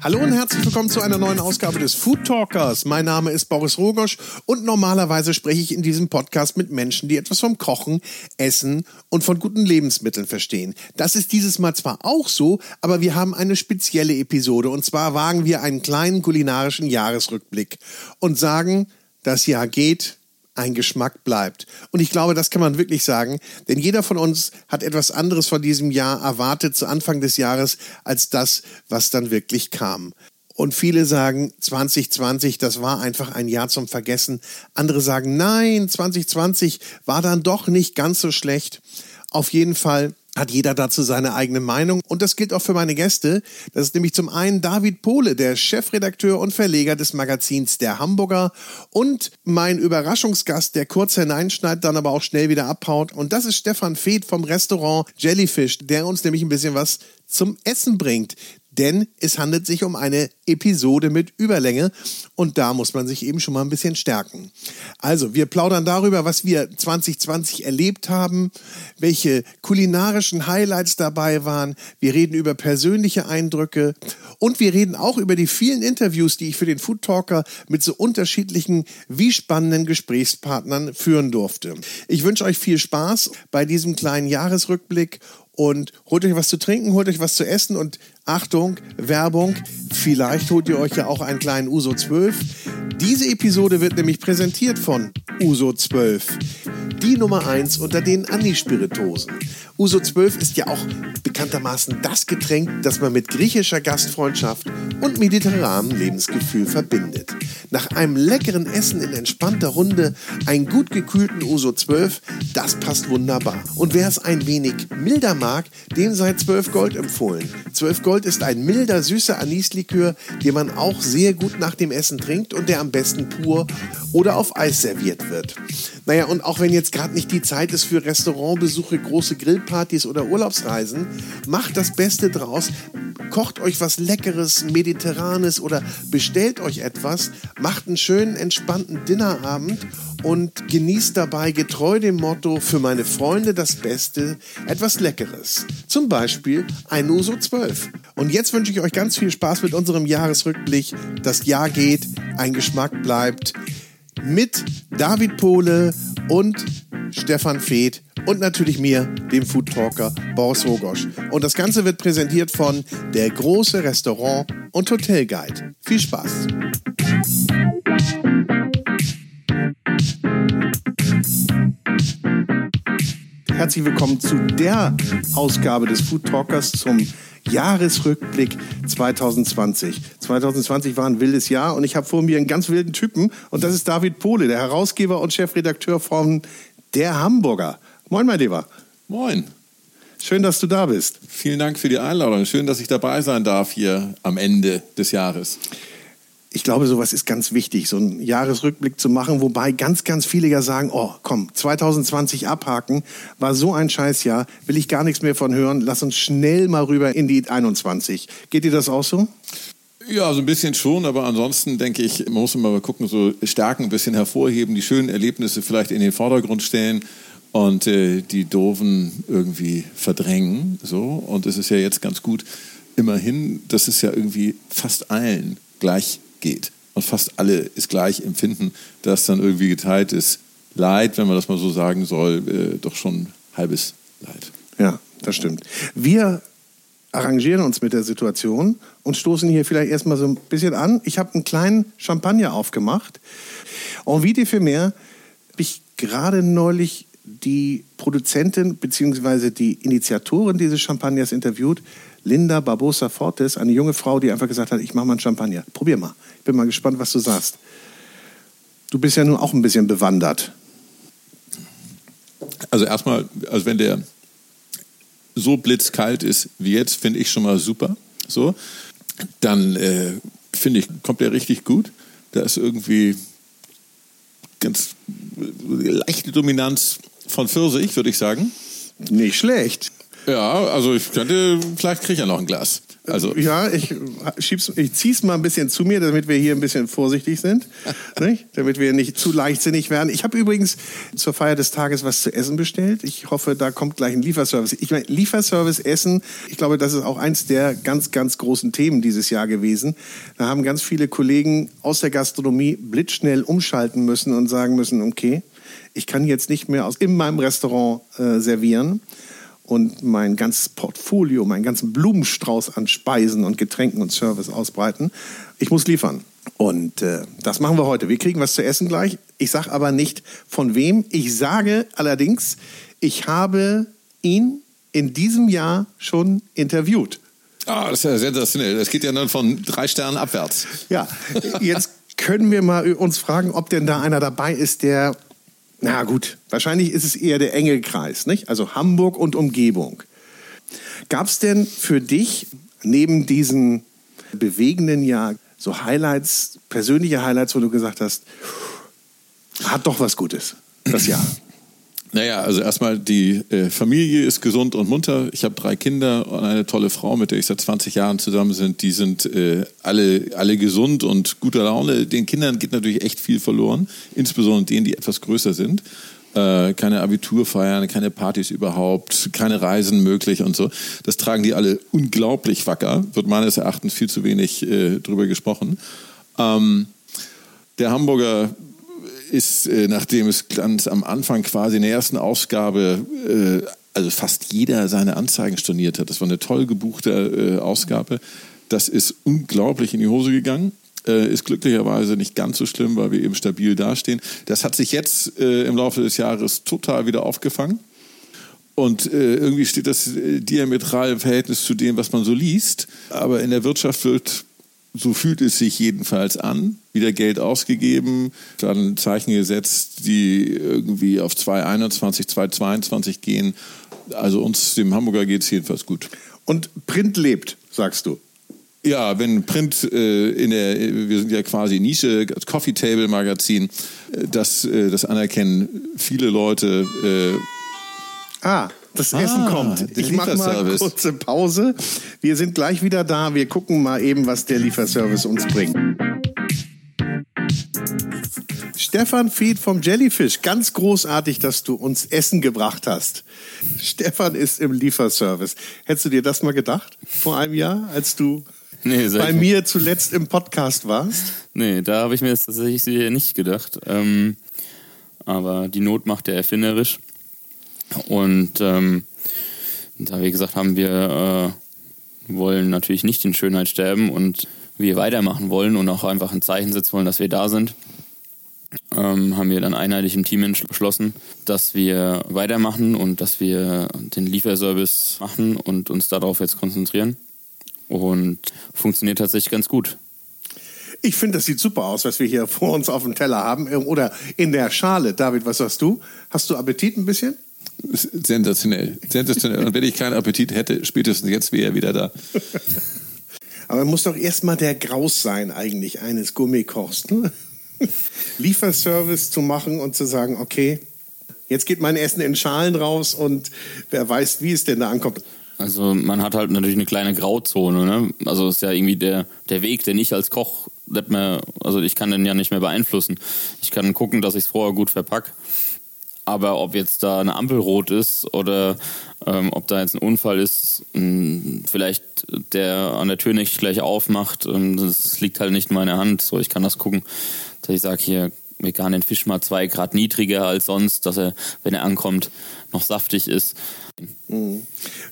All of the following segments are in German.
Hallo und herzlich willkommen zu einer neuen Ausgabe des Food Talkers. Mein Name ist Boris Rogosch und normalerweise spreche ich in diesem Podcast mit Menschen, die etwas vom Kochen, Essen und von guten Lebensmitteln verstehen. Das ist dieses Mal zwar auch so, aber wir haben eine spezielle Episode und zwar wagen wir einen kleinen kulinarischen Jahresrückblick und sagen, das Jahr geht, ein Geschmack bleibt. Und ich glaube, das kann man wirklich sagen, denn jeder von uns hat etwas anderes von diesem Jahr erwartet zu Anfang des Jahres als das, was dann wirklich kam. Und viele sagen, 2020, das war einfach ein Jahr zum Vergessen. Andere sagen, nein, 2020 war dann doch nicht ganz so schlecht. Auf jeden Fall hat jeder dazu seine eigene Meinung. Und das gilt auch für meine Gäste. Das ist nämlich zum einen David Pohle, der Chefredakteur und Verleger des Magazins Der Hamburger und mein Überraschungsgast, der kurz hineinschneidet, dann aber auch schnell wieder abhaut. Und das ist Stefan Feeth vom Restaurant Jellyfish, der uns nämlich ein bisschen was zum Essen bringt denn es handelt sich um eine Episode mit Überlänge und da muss man sich eben schon mal ein bisschen stärken. Also, wir plaudern darüber, was wir 2020 erlebt haben, welche kulinarischen Highlights dabei waren. Wir reden über persönliche Eindrücke und wir reden auch über die vielen Interviews, die ich für den Food Talker mit so unterschiedlichen wie spannenden Gesprächspartnern führen durfte. Ich wünsche euch viel Spaß bei diesem kleinen Jahresrückblick und holt euch was zu trinken, holt euch was zu essen und Achtung, Werbung, vielleicht holt ihr euch ja auch einen kleinen Uso 12. Diese Episode wird nämlich präsentiert von Uso 12, die Nummer 1 unter den Anispiritosen. Uso 12 ist ja auch bekanntermaßen das Getränk, das man mit griechischer Gastfreundschaft und mediterranem Lebensgefühl verbindet. Nach einem leckeren Essen in entspannter Runde einen gut gekühlten Uso 12, das passt wunderbar. Und wer es ein wenig milder mag, dem sei 12 Gold empfohlen. 12 Gold ist ein milder, süßer Anislikör, den man auch sehr gut nach dem Essen trinkt und der am besten pur oder auf Eis serviert wird. Naja, und auch wenn jetzt gerade nicht die Zeit ist für Restaurantbesuche, große Grillpartys oder Urlaubsreisen, macht das Beste draus. Kocht euch was Leckeres, Mediterranes oder bestellt euch etwas, macht einen schönen, entspannten Dinnerabend und genießt dabei getreu dem Motto für meine Freunde das Beste etwas Leckeres. Zum Beispiel ein Uso 12. Und jetzt wünsche ich euch ganz viel Spaß mit unserem Jahresrückblick. Das Jahr geht, ein Geschmack bleibt mit David Pohle und Stefan Feeth und natürlich mir, dem Food Talker Boris Rogosch. Und das Ganze wird präsentiert von der große Restaurant und Hotel Guide. Viel Spaß! Herzlich willkommen zu der Ausgabe des Food Talkers zum Jahresrückblick 2020. 2020 war ein wildes Jahr und ich habe vor mir einen ganz wilden Typen und das ist David Pohle, der Herausgeber und Chefredakteur von Der Hamburger. Moin, mein Lieber. Moin. Schön, dass du da bist. Vielen Dank für die Einladung. Schön, dass ich dabei sein darf hier am Ende des Jahres ich glaube, sowas ist ganz wichtig, so einen Jahresrückblick zu machen, wobei ganz, ganz viele ja sagen, oh, komm, 2020 abhaken, war so ein Scheißjahr, will ich gar nichts mehr von hören, lass uns schnell mal rüber in die 21. Geht dir das auch so? Ja, so ein bisschen schon, aber ansonsten denke ich, man muss immer mal gucken, so Stärken ein bisschen hervorheben, die schönen Erlebnisse vielleicht in den Vordergrund stellen und äh, die doofen irgendwie verdrängen. So. Und es ist ja jetzt ganz gut, immerhin, dass es ja irgendwie fast allen gleich geht. Und fast alle es gleich empfinden, dass dann irgendwie geteilt ist. Leid, wenn man das mal so sagen soll, äh, doch schon halbes Leid. Ja, das stimmt. Wir arrangieren uns mit der Situation und stoßen hier vielleicht erstmal so ein bisschen an. Ich habe einen kleinen Champagner aufgemacht. Envie für mehr habe ich gerade neulich die Produzentin bzw. die Initiatorin dieses Champagners interviewt. Linda Barbosa Fortes, eine junge Frau, die einfach gesagt hat, ich mache mal einen Champagner. Probier mal. Ich bin mal gespannt, was du sagst. Du bist ja nun auch ein bisschen bewandert. Also erstmal, also wenn der so blitzkalt ist wie jetzt, finde ich schon mal super. So, dann äh, finde ich, kommt der richtig gut. Da ist irgendwie ganz leichte Dominanz von Pfirsich, würde ich sagen. Nicht schlecht. Ja, also ich könnte, vielleicht kriege ich ja noch ein Glas. Also ja, ich, schieb's, ich zieh's mal ein bisschen zu mir, damit wir hier ein bisschen vorsichtig sind, nicht? damit wir nicht zu leichtsinnig werden. Ich habe übrigens zur Feier des Tages was zu essen bestellt. Ich hoffe, da kommt gleich ein Lieferservice. Ich meine, Lieferservice Essen, ich glaube, das ist auch eins der ganz, ganz großen Themen dieses Jahr gewesen. Da haben ganz viele Kollegen aus der Gastronomie blitzschnell umschalten müssen und sagen müssen, okay, ich kann jetzt nicht mehr aus, in meinem Restaurant äh, servieren und mein ganzes Portfolio, meinen ganzen Blumenstrauß an Speisen und Getränken und Service ausbreiten. Ich muss liefern. Und äh, das machen wir heute. Wir kriegen was zu essen gleich. Ich sage aber nicht von wem. Ich sage allerdings, ich habe ihn in diesem Jahr schon interviewt. Ah, das ist ja sensationell. Das geht ja dann von drei Sternen abwärts. Ja, jetzt können wir mal uns fragen, ob denn da einer dabei ist, der na gut, wahrscheinlich ist es eher der enge Kreis, nicht? Also Hamburg und Umgebung. Gab es denn für dich neben diesem bewegenden Jahr so Highlights, persönliche Highlights, wo du gesagt hast, hat doch was Gutes, das Jahr? Naja, also erstmal die äh, Familie ist gesund und munter. Ich habe drei Kinder und eine tolle Frau, mit der ich seit 20 Jahren zusammen sind. Die sind äh, alle, alle gesund und guter Laune. Den Kindern geht natürlich echt viel verloren, insbesondere denen, die etwas größer sind. Äh, keine Abiturfeiern, keine Partys überhaupt, keine Reisen möglich und so. Das tragen die alle unglaublich wacker. Wird meines Erachtens viel zu wenig äh, drüber gesprochen. Ähm, der Hamburger ist, äh, nachdem es ganz am Anfang quasi in der ersten Ausgabe, äh, also fast jeder seine Anzeigen storniert hat. Das war eine toll gebuchte äh, Ausgabe. Das ist unglaublich in die Hose gegangen. Ist glücklicherweise nicht ganz so schlimm, weil wir eben stabil dastehen. Das hat sich jetzt im Laufe des Jahres total wieder aufgefangen. Und irgendwie steht das diametral im Verhältnis zu dem, was man so liest. Aber in der Wirtschaft wird so fühlt es sich jedenfalls an. Wieder Geld ausgegeben, dann Zeichen gesetzt, die irgendwie auf 221, 222 gehen. Also uns, dem Hamburger, geht es jedenfalls gut. Und Print lebt, sagst du? Ja, wenn Print äh, in der, wir sind ja quasi Nische, Coffee Table Magazin, äh, das, äh, das anerkennen viele Leute. Äh, ah, das ah, Essen kommt. Ich mache mal eine kurze Pause. Wir sind gleich wieder da. Wir gucken mal eben, was der Lieferservice uns bringt. Stefan Fied vom Jellyfish, ganz großartig, dass du uns Essen gebracht hast. Stefan ist im Lieferservice. Hättest du dir das mal gedacht vor einem Jahr, als du nee, bei mir zuletzt im Podcast warst? Nee, da habe ich mir das tatsächlich nicht gedacht. Ähm, aber die Not macht ja erfinderisch. Und ähm, da wir gesagt haben, wir äh, wollen natürlich nicht in Schönheit sterben und wir weitermachen wollen und auch einfach ein Zeichen setzen wollen, dass wir da sind, ähm, haben wir dann einheitlich im Team beschlossen, dass wir weitermachen und dass wir den Lieferservice machen und uns darauf jetzt konzentrieren. Und funktioniert tatsächlich ganz gut. Ich finde, das sieht super aus, was wir hier vor uns auf dem Teller haben oder in der Schale. David, was sagst du? Hast du Appetit ein bisschen? Sensationell. Sensationell. Und wenn ich keinen Appetit hätte, spätestens jetzt wäre er wieder da. Aber muss doch erstmal der Graus sein, eigentlich, eines Gummikochs. Ne? Lieferservice zu machen und zu sagen, okay, jetzt geht mein Essen in Schalen raus und wer weiß, wie es denn da ankommt. Also man hat halt natürlich eine kleine Grauzone. Ne? Also ist ja irgendwie der, der Weg, den ich als Koch nicht mehr, also ich kann den ja nicht mehr beeinflussen. Ich kann gucken, dass ich es vorher gut verpacke aber ob jetzt da eine Ampel rot ist oder ähm, ob da jetzt ein Unfall ist, ähm, vielleicht der an der Tür nicht gleich aufmacht, ähm, das liegt halt nicht in meiner Hand. So, ich kann das gucken, dass ich sage, hier, vegan den Fisch mal zwei Grad niedriger als sonst, dass er, wenn er ankommt, noch saftig ist. Mhm.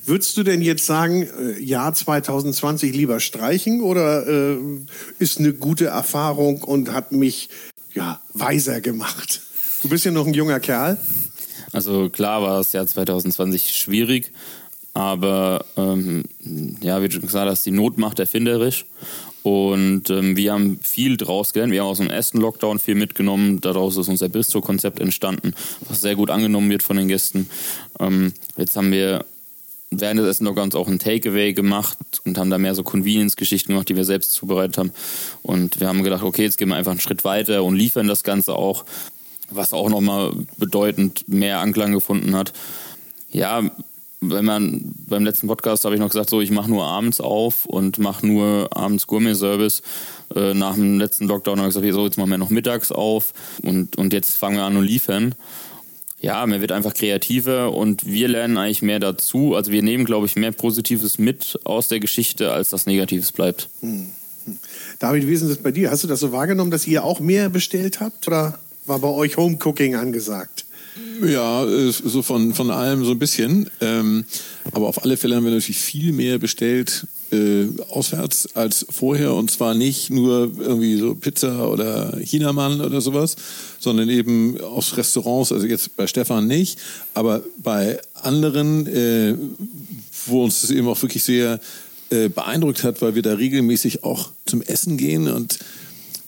Würdest du denn jetzt sagen, äh, Jahr 2020 lieber streichen oder äh, ist eine gute Erfahrung und hat mich ja weiser gemacht? Du bist ja noch ein junger Kerl. Also klar war das Jahr 2020 schwierig, aber ähm, ja, wie du schon gesagt hast, die Not macht erfinderisch. Und ähm, wir haben viel draus gelernt. Wir haben aus dem ersten Lockdown viel mitgenommen. Daraus ist unser Bistro-Konzept entstanden, was sehr gut angenommen wird von den Gästen. Ähm, jetzt haben wir während des ersten Lockdowns auch ein Takeaway gemacht und haben da mehr so Convenience-Geschichten gemacht, die wir selbst zubereitet haben. Und wir haben gedacht, okay, jetzt gehen wir einfach einen Schritt weiter und liefern das Ganze auch was auch nochmal bedeutend mehr Anklang gefunden hat. Ja, wenn man beim letzten Podcast habe ich noch gesagt, so ich mache nur abends auf und mache nur abends Gourmet-Service. Äh, nach dem letzten Lockdown habe ich gesagt, so jetzt machen wir noch mittags auf und, und jetzt fangen wir an und liefern. Ja, man wird einfach kreativer und wir lernen eigentlich mehr dazu. Also wir nehmen, glaube ich, mehr Positives mit aus der Geschichte, als das Negatives bleibt. Hm. David, wie ist das bei dir? Hast du das so wahrgenommen, dass ihr auch mehr bestellt habt oder war bei euch Homecooking angesagt? Ja, so von, von allem so ein bisschen. Ähm, aber auf alle Fälle haben wir natürlich viel mehr bestellt äh, auswärts als vorher. Und zwar nicht nur irgendwie so Pizza oder Chinamann oder sowas, sondern eben aus Restaurants. Also jetzt bei Stefan nicht, aber bei anderen, äh, wo uns das eben auch wirklich sehr äh, beeindruckt hat, weil wir da regelmäßig auch zum Essen gehen und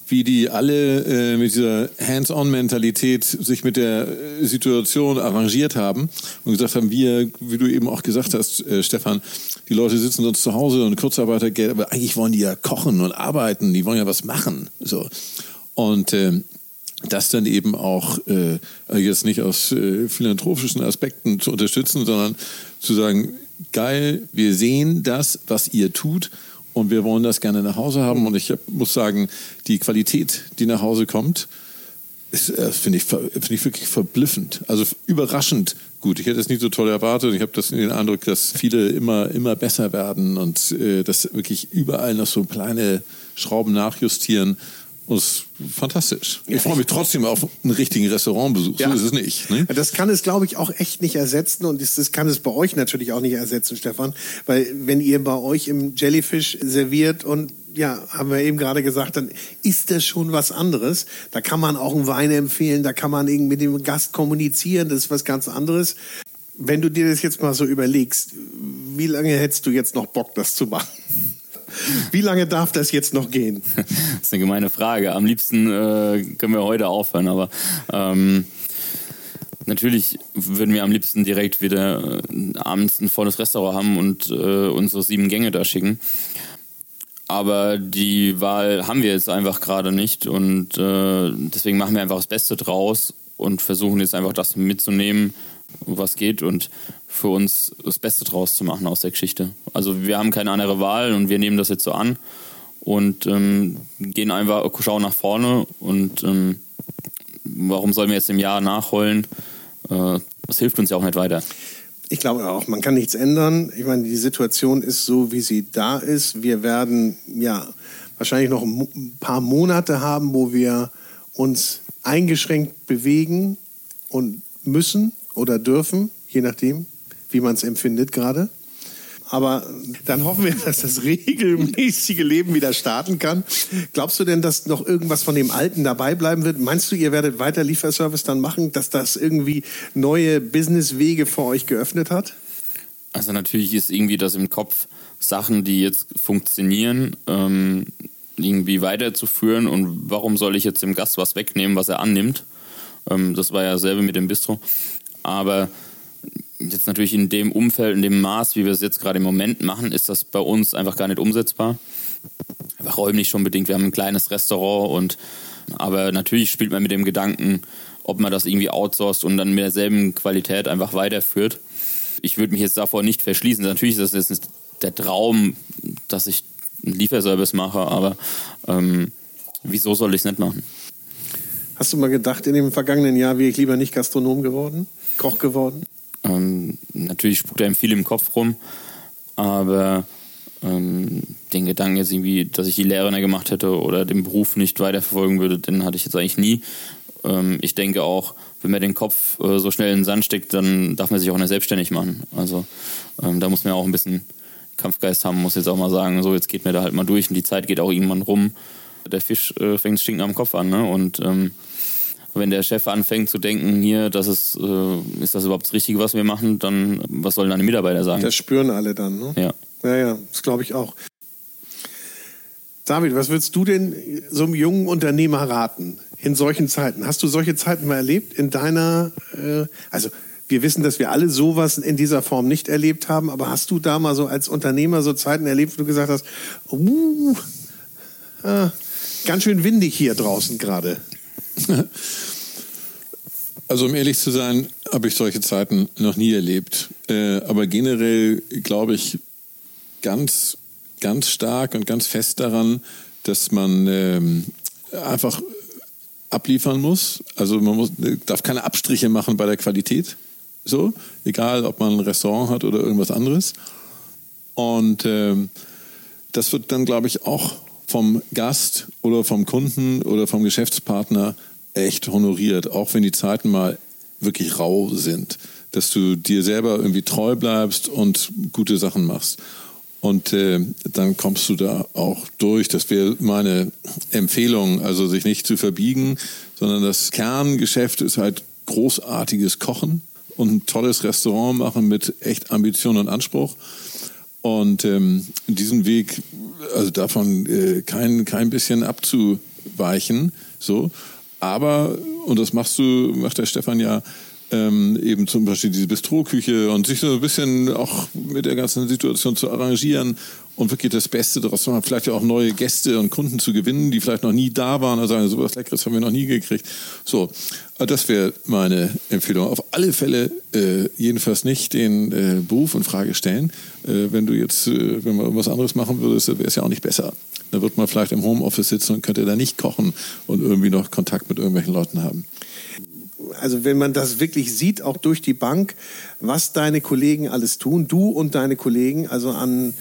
wie die alle äh, mit dieser Hands-on-Mentalität sich mit der äh, Situation arrangiert haben und gesagt haben, wir, wie du eben auch gesagt hast, äh, Stefan, die Leute sitzen sonst zu Hause und Kurzarbeitergeld, aber eigentlich wollen die ja kochen und arbeiten, die wollen ja was machen. So. Und äh, das dann eben auch äh, jetzt nicht aus äh, philanthropischen Aspekten zu unterstützen, sondern zu sagen, geil, wir sehen das, was ihr tut und wir wollen das gerne nach Hause haben. Und ich muss sagen, die Qualität, die nach Hause kommt, äh, finde ich, find ich wirklich verblüffend. Also überraschend gut. Ich hätte es nicht so toll erwartet. Ich habe den Eindruck, dass viele immer, immer besser werden und äh, dass wirklich überall noch so kleine Schrauben nachjustieren. Und es ist fantastisch. Ich freue mich trotzdem auf einen richtigen Restaurantbesuch. Ja. So ist es nicht. Ne? Das kann es, glaube ich, auch echt nicht ersetzen. Und das, das kann es bei euch natürlich auch nicht ersetzen, Stefan. Weil wenn ihr bei euch im Jellyfish serviert und ja, haben wir eben gerade gesagt, dann ist das schon was anderes. Da kann man auch einen Wein empfehlen, da kann man mit dem Gast kommunizieren, das ist was ganz anderes. Wenn du dir das jetzt mal so überlegst, wie lange hättest du jetzt noch Bock, das zu machen? Wie lange darf das jetzt noch gehen? das ist eine gemeine Frage. Am liebsten äh, können wir heute aufhören, aber ähm, natürlich würden wir am liebsten direkt wieder äh, abends ein volles Restaurant haben und äh, unsere sieben Gänge da schicken. Aber die Wahl haben wir jetzt einfach gerade nicht und äh, deswegen machen wir einfach das Beste draus und versuchen jetzt einfach das mitzunehmen, was geht und für uns das Beste draus zu machen aus der Geschichte. Also wir haben keine andere Wahl und wir nehmen das jetzt so an und ähm, gehen einfach, schauen nach vorne und ähm, warum sollen wir jetzt im Jahr nachholen? Äh, das hilft uns ja auch nicht weiter. Ich glaube auch, man kann nichts ändern. Ich meine, die Situation ist so, wie sie da ist. Wir werden ja wahrscheinlich noch ein paar Monate haben, wo wir uns eingeschränkt bewegen und müssen oder dürfen, je nachdem, wie man es empfindet gerade. Aber dann hoffen wir, dass das regelmäßige Leben wieder starten kann. Glaubst du denn, dass noch irgendwas von dem Alten dabei bleiben wird? Meinst du, ihr werdet weiter Lieferservice dann machen, dass das irgendwie neue Businesswege für euch geöffnet hat? Also natürlich ist irgendwie das im Kopf, Sachen, die jetzt funktionieren, ähm, irgendwie weiterzuführen. Und warum soll ich jetzt dem Gast was wegnehmen, was er annimmt? Ähm, das war ja selber mit dem Bistro. Aber jetzt natürlich in dem Umfeld, in dem Maß, wie wir es jetzt gerade im Moment machen, ist das bei uns einfach gar nicht umsetzbar. Einfach räumlich schon bedingt. Wir haben ein kleines Restaurant und aber natürlich spielt man mit dem Gedanken, ob man das irgendwie outsourced und dann mit derselben Qualität einfach weiterführt. Ich würde mich jetzt davor nicht verschließen. Natürlich ist das jetzt der Traum, dass ich einen Lieferservice mache, aber ähm, wieso soll ich es nicht machen? Hast du mal gedacht, in dem vergangenen Jahr wäre ich lieber nicht Gastronom geworden, Koch geworden? Ähm, natürlich spukt einem viel im Kopf rum, aber ähm, den Gedanken jetzt irgendwie, dass ich die Lehre nicht gemacht hätte oder den Beruf nicht weiterverfolgen würde, den hatte ich jetzt eigentlich nie. Ähm, ich denke auch, wenn man den Kopf äh, so schnell in den Sand steckt, dann darf man sich auch nicht selbstständig machen. Also ähm, da muss man auch ein bisschen Kampfgeist haben, muss jetzt auch mal sagen, so jetzt geht mir da halt mal durch und die Zeit geht auch irgendwann rum. Der Fisch äh, fängt stinken am Kopf an, ne? Und ähm, wenn der Chef anfängt zu denken, hier, das ist, äh, ist das überhaupt das Richtige, was wir machen, dann was sollen deine Mitarbeiter sagen? Das spüren alle dann, ne? Ja. Ja, ja, das glaube ich auch. David, was würdest du denn so einem jungen Unternehmer raten in solchen Zeiten? Hast du solche Zeiten mal erlebt in deiner, äh, also wir wissen, dass wir alle sowas in dieser Form nicht erlebt haben, aber hast du da mal so als Unternehmer so Zeiten erlebt, wo du gesagt hast, uh, äh, ganz schön windig hier draußen gerade? Also um ehrlich zu sein, habe ich solche Zeiten noch nie erlebt. Äh, aber generell glaube ich ganz, ganz stark und ganz fest daran, dass man ähm, einfach abliefern muss. Also man muss, darf keine Abstriche machen bei der Qualität. So, egal ob man ein Restaurant hat oder irgendwas anderes. Und ähm, das wird dann, glaube ich, auch vom Gast oder vom Kunden oder vom Geschäftspartner echt honoriert, auch wenn die Zeiten mal wirklich rau sind, dass du dir selber irgendwie treu bleibst und gute Sachen machst. Und äh, dann kommst du da auch durch. Das wäre meine Empfehlung, also sich nicht zu verbiegen, sondern das Kerngeschäft ist halt großartiges Kochen und ein tolles Restaurant machen mit echt Ambition und Anspruch. Und ähm, diesen Weg, also davon äh, kein, kein bisschen abzuweichen, so. Aber, und das machst du, macht der Stefan ja, ähm, eben zum Beispiel diese Bistroküche und sich so ein bisschen auch mit der ganzen Situation zu arrangieren und wirklich das Beste daraus zu machen. Vielleicht auch neue Gäste und Kunden zu gewinnen, die vielleicht noch nie da waren und sagen, sowas Leckeres haben wir noch nie gekriegt. So, äh, das wäre meine Empfehlung. Auf alle Fälle äh, jedenfalls nicht den äh, Beruf in Frage stellen. Äh, wenn du jetzt, äh, wenn man irgendwas anderes machen würdest, wäre es ja auch nicht besser. Dann wird man vielleicht im Homeoffice sitzen und könnte da nicht kochen und irgendwie noch Kontakt mit irgendwelchen Leuten haben also wenn man das wirklich sieht, auch durch die Bank, was deine Kollegen alles tun, du und deine Kollegen, also an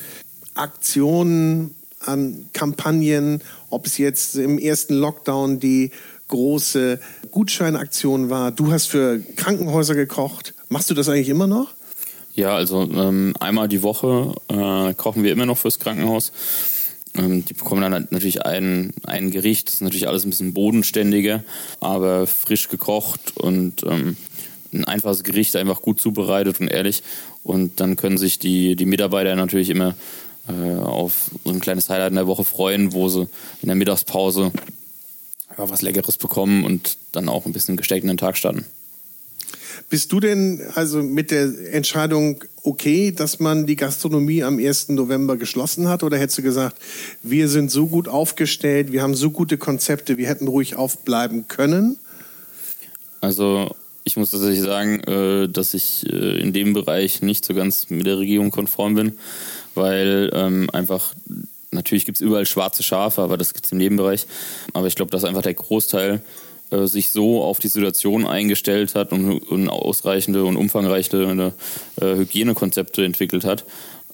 Aktionen, an Kampagnen, ob es jetzt im ersten Lockdown die große Gutscheinaktion war. Du hast für Krankenhäuser gekocht. Machst du das eigentlich immer noch? Ja, also ähm, einmal die Woche äh, kochen wir immer noch fürs Krankenhaus. Ähm, die bekommen dann natürlich ein, ein Gericht, das ist natürlich alles ein bisschen bodenständiger, aber frisch gekocht und ähm, ein einfaches Gericht, einfach gut zubereitet und ehrlich. Und dann können sich die, die Mitarbeiter natürlich immer äh, auf so ein kleines Highlight in der Woche freuen, wo sie in der Mittagspause ja, was Leckeres bekommen und dann auch ein bisschen gesteckt in den Tag starten. Bist du denn also mit der Entscheidung okay, dass man die Gastronomie am 1. November geschlossen hat? Oder hättest du gesagt, wir sind so gut aufgestellt, wir haben so gute Konzepte, wir hätten ruhig aufbleiben können? Also ich muss tatsächlich sagen, äh, dass ich äh, in dem Bereich nicht so ganz mit der Regierung konform bin, weil ähm, einfach natürlich gibt es überall schwarze Schafe, aber das gibt es im Nebenbereich. Aber ich glaube, dass einfach der Großteil äh, sich so auf die Situation eingestellt hat und, und ausreichende und umfangreiche äh, Hygienekonzepte entwickelt hat,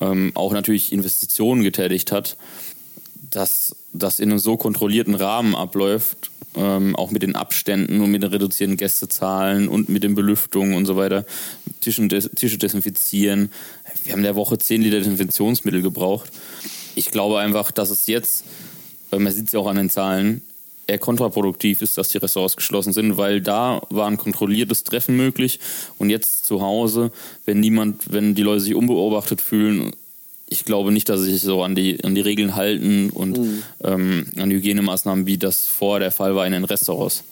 ähm, auch natürlich Investitionen getätigt hat, dass das in einem so kontrollierten Rahmen abläuft, ähm, auch mit den Abständen und mit den reduzierten Gästezahlen und mit den Belüftungen und so weiter, Tischen, Tische desinfizieren. Wir haben in der Woche 10 Liter Desinfektionsmittel gebraucht. Ich glaube einfach, dass es jetzt, man sieht es ja auch an den Zahlen, eher kontraproduktiv ist, dass die Ressorts geschlossen sind, weil da war ein kontrolliertes Treffen möglich und jetzt zu Hause, wenn niemand, wenn die Leute sich unbeobachtet fühlen, ich glaube nicht, dass sie sich so an die, an die Regeln halten und mhm. ähm, an Hygienemaßnahmen, wie das vorher der Fall war in den Restaurants.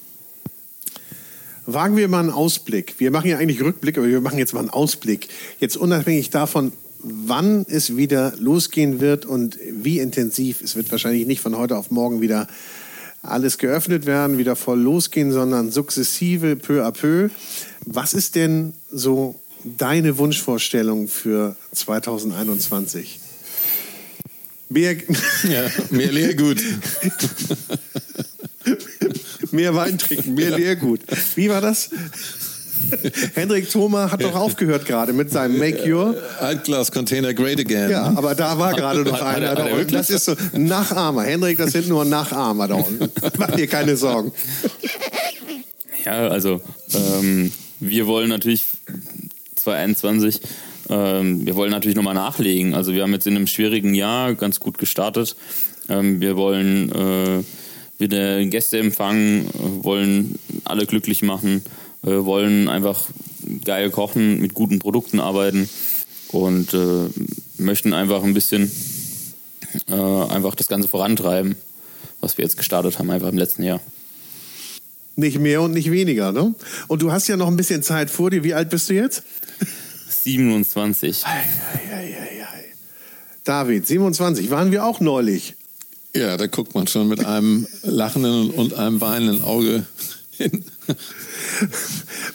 Wagen wir mal einen Ausblick. Wir machen ja eigentlich Rückblick, aber wir machen jetzt mal einen Ausblick. Jetzt unabhängig davon, wann es wieder losgehen wird und wie intensiv. Es wird wahrscheinlich nicht von heute auf morgen wieder alles geöffnet werden, wieder voll losgehen, sondern sukzessive, peu à peu. Was ist denn so deine Wunschvorstellung für 2021? Mehr, ja, mehr Leergut. mehr Wein trinken, mehr Leergut. Wie war das? Hendrik Thoma hat doch aufgehört gerade mit seinem Make Your Altglas Container Great Again. Ja, aber da war gerade noch einer da unten. Das ist so Nachahmer. Hendrik, das sind nur Nachahmer da unten. Mach dir keine Sorgen. Ja, also ähm, wir wollen natürlich 2021 ähm, wir wollen natürlich nochmal nachlegen. Also wir haben jetzt in einem schwierigen Jahr ganz gut gestartet. Ähm, wir wollen äh, wieder Gäste empfangen, wollen alle glücklich machen äh, wollen einfach geil kochen, mit guten Produkten arbeiten und äh, möchten einfach ein bisschen äh, einfach das Ganze vorantreiben, was wir jetzt gestartet haben, einfach im letzten Jahr. Nicht mehr und nicht weniger, ne? Und du hast ja noch ein bisschen Zeit vor dir. Wie alt bist du jetzt? 27. Ei, ei, ei, David, 27, waren wir auch neulich. Ja, da guckt man schon mit einem lachenden und einem weinenden Auge hin.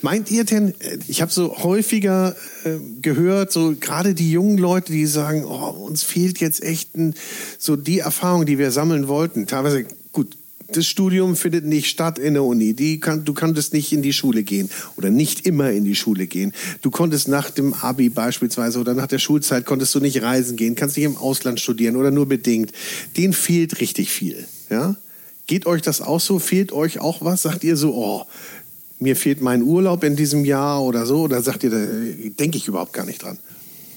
Meint ihr denn, ich habe so häufiger äh, gehört, so gerade die jungen Leute, die sagen, oh, uns fehlt jetzt echt ein, so die Erfahrung, die wir sammeln wollten. Teilweise, gut, das Studium findet nicht statt in der Uni. Die kann, du konntest nicht in die Schule gehen oder nicht immer in die Schule gehen. Du konntest nach dem Abi beispielsweise oder nach der Schulzeit konntest du nicht reisen gehen, kannst nicht im Ausland studieren oder nur bedingt. Denen fehlt richtig viel. Ja? Geht euch das auch so? Fehlt euch auch was? Sagt ihr so, oh, mir fehlt mein Urlaub in diesem Jahr oder so? Oder sagt ihr, da denke ich überhaupt gar nicht dran?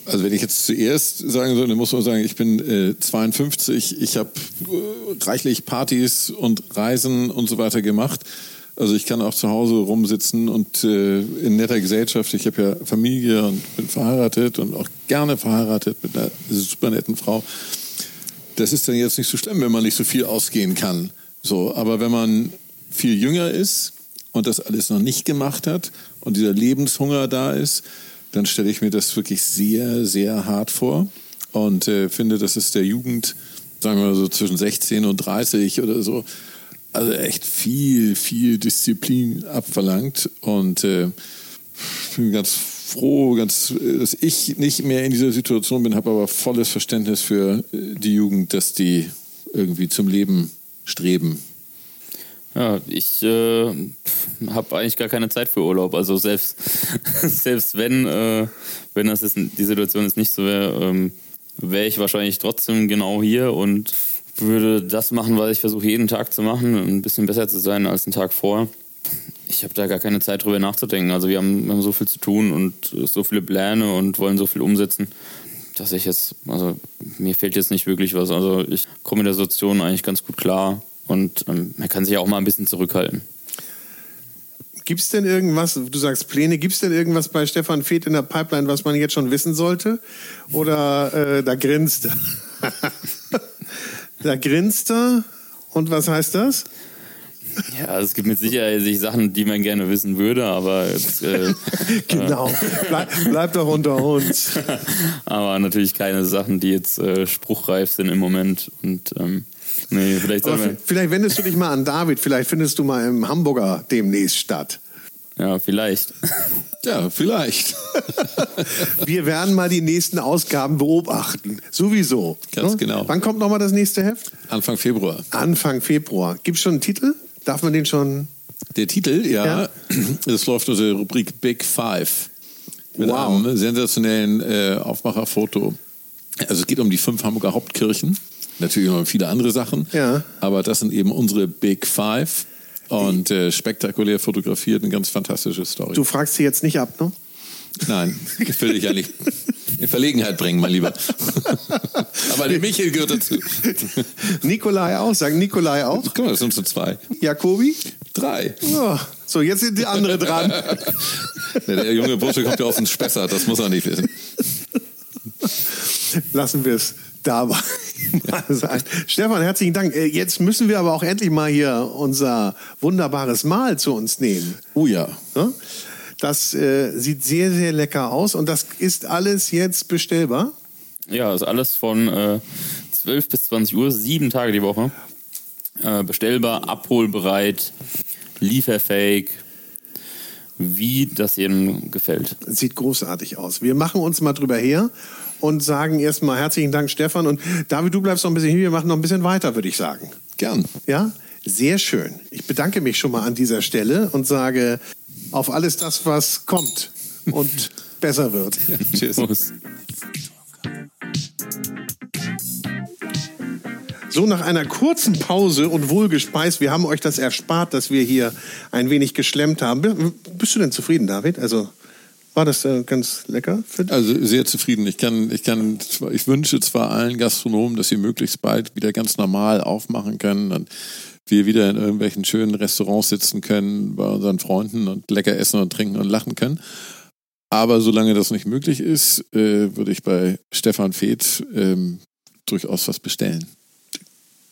Also wenn ich jetzt zuerst sagen soll, dann muss man sagen, ich bin äh, 52, ich habe äh, reichlich Partys und Reisen und so weiter gemacht. Also ich kann auch zu Hause rumsitzen und äh, in netter Gesellschaft. Ich habe ja Familie und bin verheiratet und auch gerne verheiratet mit einer super netten Frau. Das ist dann jetzt nicht so schlimm, wenn man nicht so viel ausgehen kann. So, aber wenn man viel jünger ist und das alles noch nicht gemacht hat und dieser Lebenshunger da ist, dann stelle ich mir das wirklich sehr, sehr hart vor und äh, finde, dass es der Jugend, sagen wir mal so zwischen 16 und 30 oder so, also echt viel, viel Disziplin abverlangt und äh, bin ganz froh, ganz, dass ich nicht mehr in dieser Situation bin, habe aber volles Verständnis für die Jugend, dass die irgendwie zum Leben streben. Ja, ich äh, habe eigentlich gar keine Zeit für Urlaub. Also selbst, selbst wenn, äh, wenn das ist, die Situation jetzt nicht so wäre, ähm, wäre ich wahrscheinlich trotzdem genau hier und würde das machen, was ich versuche jeden Tag zu machen, ein bisschen besser zu sein als einen Tag vor. Ich habe da gar keine Zeit drüber nachzudenken. Also wir haben, wir haben so viel zu tun und so viele Pläne und wollen so viel umsetzen, dass ich jetzt, also mir fehlt jetzt nicht wirklich was. Also ich komme mit der Situation eigentlich ganz gut klar und ähm, man kann sich auch mal ein bisschen zurückhalten. Gibt es denn irgendwas, du sagst Pläne, gibt es denn irgendwas bei Stefan Feeth in der Pipeline, was man jetzt schon wissen sollte? Oder äh, da grinst er? da grinst er. Und was heißt das? Ja, es gibt mit Sicherheit Sachen, die man gerne wissen würde, aber jetzt, äh, genau, bleib, bleib, doch unter uns. aber natürlich keine Sachen, die jetzt äh, spruchreif sind im Moment. Und ähm, nee, vielleicht, vielleicht wendest du dich mal an David, vielleicht findest du mal im Hamburger demnächst statt. Ja, vielleicht. Ja, vielleicht. Wir werden mal die nächsten Ausgaben beobachten. Sowieso. Ganz ne? genau. Wann kommt nochmal das nächste Heft? Anfang Februar. Anfang Februar. Gibt es schon einen Titel? Darf man den schon? Der Titel, ja. ja. Das läuft unter der Rubrik Big Five. Mit wow. einem sensationellen äh, Aufmacherfoto. Also es geht um die fünf Hamburger Hauptkirchen. Natürlich noch viele andere Sachen. Ja. Aber das sind eben unsere Big Five. Und äh, spektakulär fotografiert, eine ganz fantastische Story. Du fragst sie jetzt nicht ab, ne? Nein, ich will dich ja nicht in Verlegenheit bringen, mein Lieber. Aber der Michael gehört dazu. Nikolai auch, sagen Nikolai auch. Guck mal, das sind so zwei. Jakobi? Drei. Oh, so, jetzt sind die anderen dran. der, junge Bursche kommt ja aus dem Spessart, das muss er nicht wissen. Lassen wir es dabei sein. Stefan, herzlichen Dank. Äh, jetzt müssen wir aber auch endlich mal hier unser wunderbares Mahl zu uns nehmen. Oh ja. Das äh, sieht sehr, sehr lecker aus und das ist alles jetzt bestellbar? Ja, ist alles von äh, 12 bis 20 Uhr, sieben Tage die Woche. Äh, bestellbar, abholbereit, lieferfähig, wie das jedem gefällt. Sieht großartig aus. Wir machen uns mal drüber her und sagen erstmal herzlichen Dank, Stefan. Und David, du bleibst noch ein bisschen hier, wir machen noch ein bisschen weiter, würde ich sagen. Gern. Ja? Sehr schön. Ich bedanke mich schon mal an dieser Stelle und sage auf alles das, was kommt und besser wird. Ja, tschüss. So, nach einer kurzen Pause und wohlgespeist, wir haben euch das erspart, dass wir hier ein wenig geschlemmt haben. Bist du denn zufrieden, David? Also war das äh, ganz lecker für dich? Also sehr zufrieden. Ich kann, ich kann, ich wünsche zwar allen Gastronomen, dass sie möglichst bald wieder ganz normal aufmachen können und wir wieder in irgendwelchen schönen Restaurants sitzen können bei unseren Freunden und lecker essen und trinken und lachen können. Aber solange das nicht möglich ist, äh, würde ich bei Stefan Feeth ähm, durchaus was bestellen.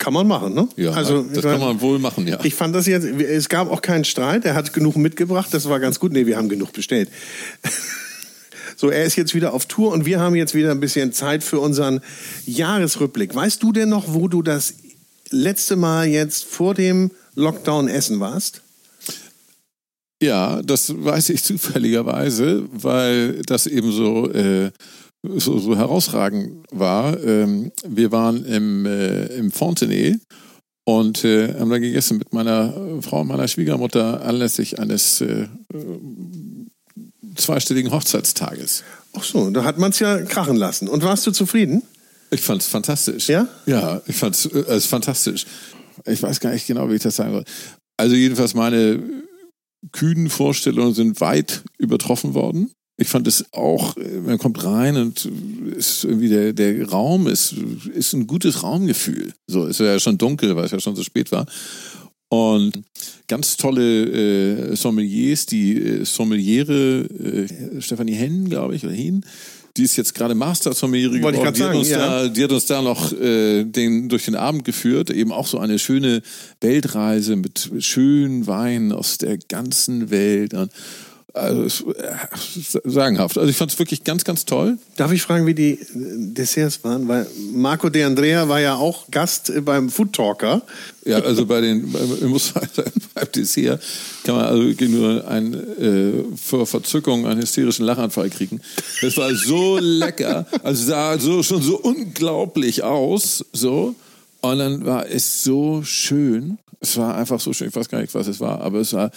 Kann man machen, ne? Ja, also, das kann man wohl machen, ja. Ich fand das jetzt, es gab auch keinen Streit, er hat genug mitgebracht, das war ganz gut. Nee, wir haben genug bestellt. So, er ist jetzt wieder auf Tour und wir haben jetzt wieder ein bisschen Zeit für unseren Jahresrückblick. Weißt du denn noch, wo du das letzte Mal jetzt vor dem Lockdown essen warst? Ja, das weiß ich zufälligerweise, weil das eben so, äh, so, so herausragend war. Ähm, wir waren im, äh, im Fontenay und äh, haben da gegessen mit meiner Frau und meiner Schwiegermutter anlässlich eines äh, zweistelligen Hochzeitstages. Ach so, da hat man es ja krachen lassen. Und warst du zufrieden? Ich fand es fantastisch. Ja? Ja, ich fand es äh, fantastisch. Ich weiß gar nicht genau, wie ich das sagen soll. Also jedenfalls meine kühnen Vorstellungen sind weit übertroffen worden. Ich fand es auch, äh, man kommt rein und ist irgendwie der, der Raum ist, ist ein gutes Raumgefühl. So, ist ja schon dunkel, weil es ja schon so spät war. Und ganz tolle äh, Sommeliers, die äh, Sommeliere äh, Stefanie Hennen, glaube ich, oder Hen, die ist jetzt gerade Master Sommeliere geworden. Die, hat sagen, uns ja. da, die hat uns da noch äh, den, durch den Abend geführt. Eben auch so eine schöne Weltreise mit schönen Weinen aus der ganzen Welt. Und, also, es, äh, sagenhaft. Also ich fand es wirklich ganz, ganz toll. Darf ich fragen, wie die äh, Desserts waren? Weil Marco De Andrea war ja auch Gast äh, beim Food Talker. Ja, also bei den, ich muss sagen, beim Dessert kann man also nur ein, äh, vor Verzückung einen hysterischen Lachanfall kriegen. Das war so lecker, also sah so, schon so unglaublich aus, so. Und dann war es so schön. Es war einfach so schön, ich weiß gar nicht, was es war, aber es war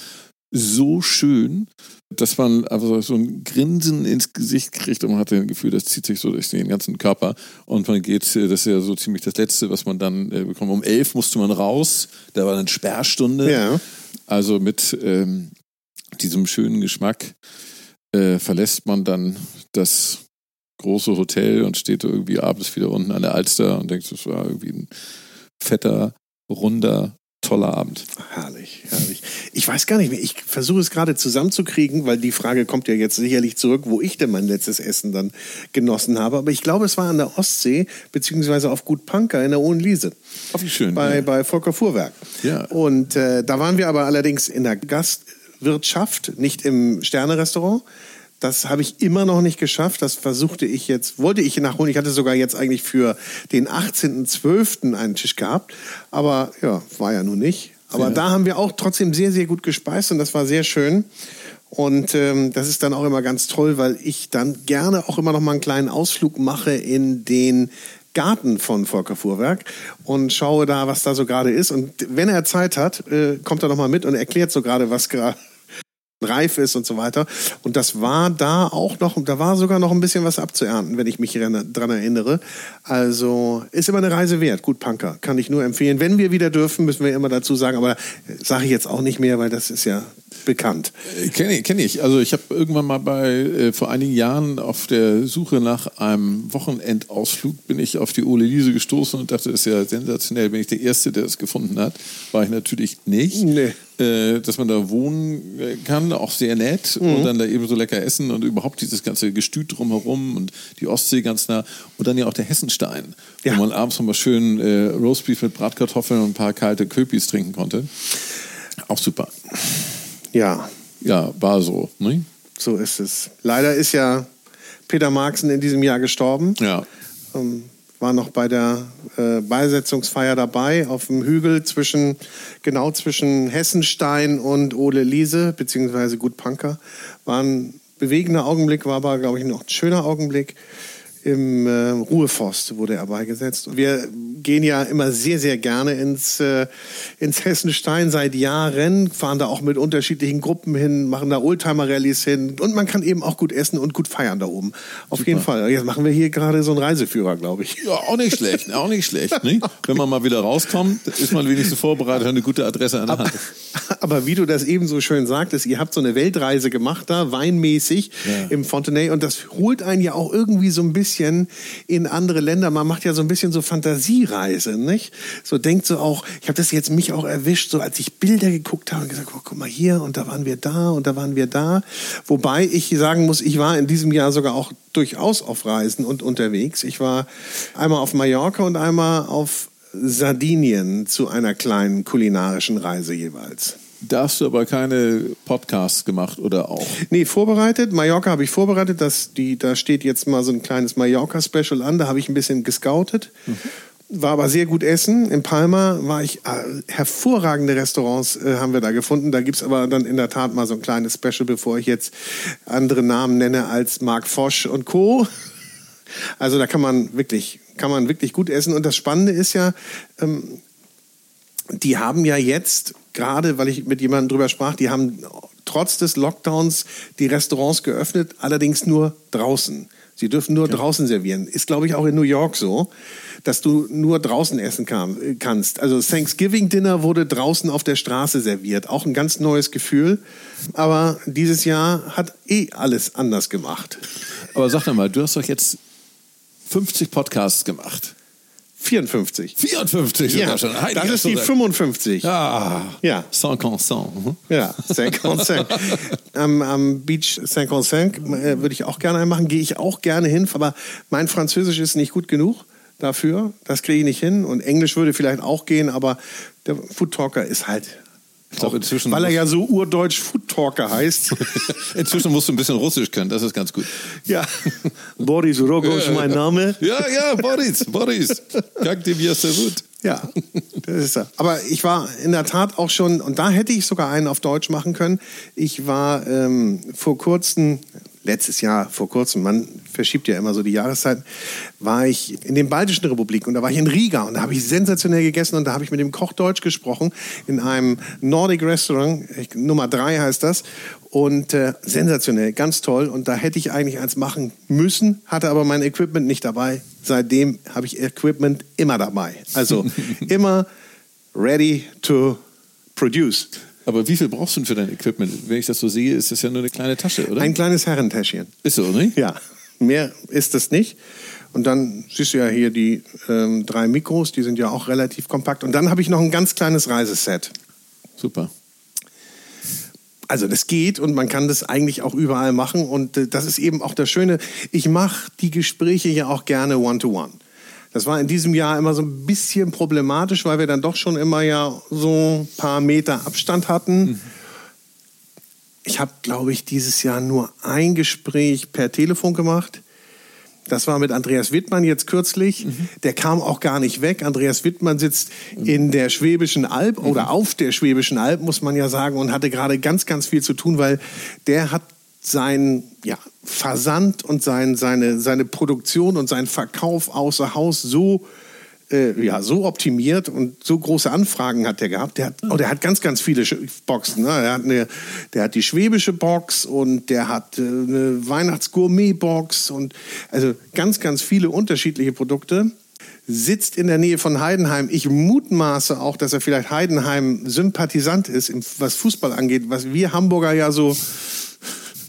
so schön, dass man also so ein Grinsen ins Gesicht kriegt und man hat das Gefühl, das zieht sich so durch den ganzen Körper und man geht, das ist ja so ziemlich das Letzte, was man dann äh, bekommt. Um elf musste man raus, da war dann Sperrstunde. Ja. Also mit ähm, diesem schönen Geschmack äh, verlässt man dann das große Hotel und steht irgendwie abends wieder unten an der Alster und denkt, das war irgendwie ein fetter, runder, toller Abend. Herrlich, herrlich. Ich weiß gar nicht mehr. Ich versuche es gerade zusammenzukriegen, weil die Frage kommt ja jetzt sicherlich zurück, wo ich denn mein letztes Essen dann genossen habe. Aber ich glaube, es war an der Ostsee, beziehungsweise auf Gut Panker in der Hohenliese. Oh, wie schön. Bei, ja. bei Volker Fuhrwerk. Ja. Und äh, da waren wir aber allerdings in der Gastwirtschaft, nicht im Sternerestaurant. Das habe ich immer noch nicht geschafft. Das versuchte ich jetzt, wollte ich nachholen. Ich hatte sogar jetzt eigentlich für den 18.12. einen Tisch gehabt. Aber ja, war ja nun nicht. Aber Ja. da haben wir auch trotzdem sehr, sehr gut gespeist und das war sehr schön. Und ähm, das ist dann auch immer ganz toll, weil ich dann gerne auch immer noch mal einen kleinen Ausflug mache in den Garten von Volker Fuhrwerk und schaue da, was da so gerade ist. Und wenn er Zeit hat, äh, kommt er noch mal mit und erklärt so gerade, was gerade reif ist und so weiter. Und das war da auch noch, da war sogar noch ein bisschen was abzuernten, wenn ich mich dran erinnere. Also ist immer eine Reise wert. Gut, Punker, kann ich nur empfehlen. Wenn wir wieder dürfen, müssen wir immer dazu sagen, aber sage ich jetzt auch nicht mehr, weil das ist ja bekannt. Kenne ich, kenn ich. Also ich habe irgendwann mal bei, äh, vor einigen Jahren auf der Suche nach einem Wochenendausflug bin ich auf die Ole Liese gestoßen und dachte, das ist ja sensationell, bin ich der Erste, der es gefunden hat. War ich natürlich nicht. Nee. Äh, dass man da wohnen äh, kann, auch sehr nett Mhm. und dann da eben so lecker essen und überhaupt dieses ganze Gestüt drumherum und die Ostsee ganz nah und dann ja auch der Hessenstein, Ja. wo man abends nochmal schön äh, Roastbeef mit Bratkartoffeln und ein paar kalte Köpis trinken konnte. Auch super. Ja, Ja, war so. Ne? so ist es. Leider ist ja Peter Marxen in diesem Jahr gestorben. Ja. ähm, war noch bei der äh, Beisetzungsfeier dabei auf dem Hügel zwischen genau zwischen Hessenstein und Ole Liese beziehungsweise Gut Panker. War ein bewegender Augenblick, war aber glaube ich noch ein schöner Augenblick. Im äh, Ruheforst wurde er beigesetzt. Wir gehen ja immer sehr, sehr gerne ins, äh, ins Hessenstein seit Jahren, fahren da auch mit unterschiedlichen Gruppen hin, machen da Oldtimer-Rallyes hin und man kann eben auch gut essen und gut feiern da oben. Auf jeden Fall. Jetzt machen wir hier gerade so einen Reiseführer, glaube ich. Ja, auch nicht schlecht, auch nicht schlecht. Ne? Wenn man mal wieder rauskommt, ist man wenigstens vorbereitet, hat eine gute Adresse an der Hand. Aber wie du das eben so schön sagtest, ihr habt so eine Weltreise gemacht da, weinmäßig Ja. im Fontenay und das holt einen ja auch irgendwie so ein bisschen in andere Länder. Man macht ja so ein bisschen so Fantasiereise, nicht? So denkt so auch, ich habe das jetzt mich auch erwischt, so als ich Bilder geguckt habe und gesagt, oh, guck mal hier und da waren wir da und da waren wir da. Wobei ich sagen muss, ich war in diesem Jahr sogar auch durchaus auf Reisen und unterwegs. Ich war einmal auf Mallorca und einmal auf Sardinien zu einer kleinen kulinarischen Reise jeweils. Da hast du aber keine Podcasts gemacht oder auch? Nee, vorbereitet. Mallorca habe ich vorbereitet. Das, die, da steht jetzt mal so ein kleines Mallorca-Special an. Da habe ich ein bisschen gescoutet. war aber sehr gut essen. In Palma war ich, äh, hervorragende Restaurants äh, haben wir da gefunden. Da gibt es aber dann in der Tat mal so ein kleines Special, bevor ich jetzt andere Namen nenne als Mark Fosch und Co. Also da kann man wirklich, kann man wirklich gut essen. Und das Spannende ist ja, ähm, die haben ja jetzt, gerade weil ich mit jemandem drüber sprach, die haben trotz des Lockdowns die Restaurants geöffnet, allerdings nur draußen. Sie dürfen nur ja. draußen servieren. Ist, glaube ich, auch in New York so, dass du nur draußen essen kann, kannst. Also Thanksgiving Dinner wurde draußen auf der Straße serviert. Auch ein ganz neues Gefühl. Aber dieses Jahr hat eh alles anders gemacht. Aber sag doch mal, du hast doch jetzt 50 Podcasts gemacht. 54. 54 ja, schon. Heidi, das ist die 55. Ah, ja. Saint-Consent. Mhm. Ja, Saint-Consent. am, am Beach Saint-Consent äh, würde ich auch gerne machen. Gehe ich auch gerne hin, aber mein Französisch ist nicht gut genug dafür. Das kriege ich nicht hin. Und Englisch würde vielleicht auch gehen, aber der Food Talker ist halt auch inzwischen weil er ja so urdeutsch Food Talker heißt. inzwischen musst du ein bisschen Russisch können, das ist ganz gut. Ja, Boris Rogosch, mein Name. Ja, ja, Boris, Boris. Danke dir, sehr gut. Ja, das ist er. Aber ich war in der Tat auch schon, und da hätte ich sogar einen auf Deutsch machen können. Ich war ähm, vor kurzem, letztes Jahr, vor kurzem, man verschiebt ja immer so die Jahreszeiten, war ich in den baltischen Republiken und da war ich in Riga und da habe ich sensationell gegessen und da habe ich mit dem Koch Deutsch gesprochen in einem Nordic Restaurant, Nummer drei heißt das und äh, sensationell, ganz toll und da hätte ich eigentlich eins machen müssen, hatte aber mein Equipment nicht dabei. Seitdem habe ich Equipment immer dabei. Also immer ready to produce. Aber wie viel brauchst du denn für dein Equipment? Wenn ich das so sehe, ist das ja nur eine kleine Tasche, oder? Ein kleines Herrentäschchen. Ist so, nicht? Ja, mehr ist das nicht. Und dann siehst du ja hier die ähm, drei Mikros, die sind ja auch relativ kompakt. Und dann habe ich noch ein ganz kleines Reiseset. Super. Also das geht und man kann das eigentlich auch überall machen. Und äh, das ist eben auch das Schöne. Ich mache die Gespräche ja auch gerne one-to-one. -one. Das war in diesem Jahr immer so ein bisschen problematisch, weil wir dann doch schon immer ja so ein paar Meter Abstand hatten. Mhm. Ich habe, glaube ich, dieses Jahr nur ein Gespräch per Telefon gemacht. Das war mit Andreas Wittmann jetzt kürzlich. Mhm. Der kam auch gar nicht weg. Andreas Wittmann sitzt in der Schwäbischen Alb mhm. oder auf der Schwäbischen Alb, muss man ja sagen, und hatte gerade ganz, ganz viel zu tun, weil der hat sein ja, Versand und sein, seine, seine Produktion und sein Verkauf außer Haus so äh, ja, so optimiert und so große Anfragen hat er gehabt. Der hat, oh, der hat ganz, ganz viele Boxen. Ne? Der, hat eine, der hat die schwäbische Box und der hat äh, eine Weihnachtsgourmet-Box und also ganz, ganz viele unterschiedliche Produkte. Sitzt in der Nähe von Heidenheim. Ich mutmaße auch, dass er vielleicht Heidenheim-Sympathisant ist, was Fußball angeht, was wir Hamburger ja so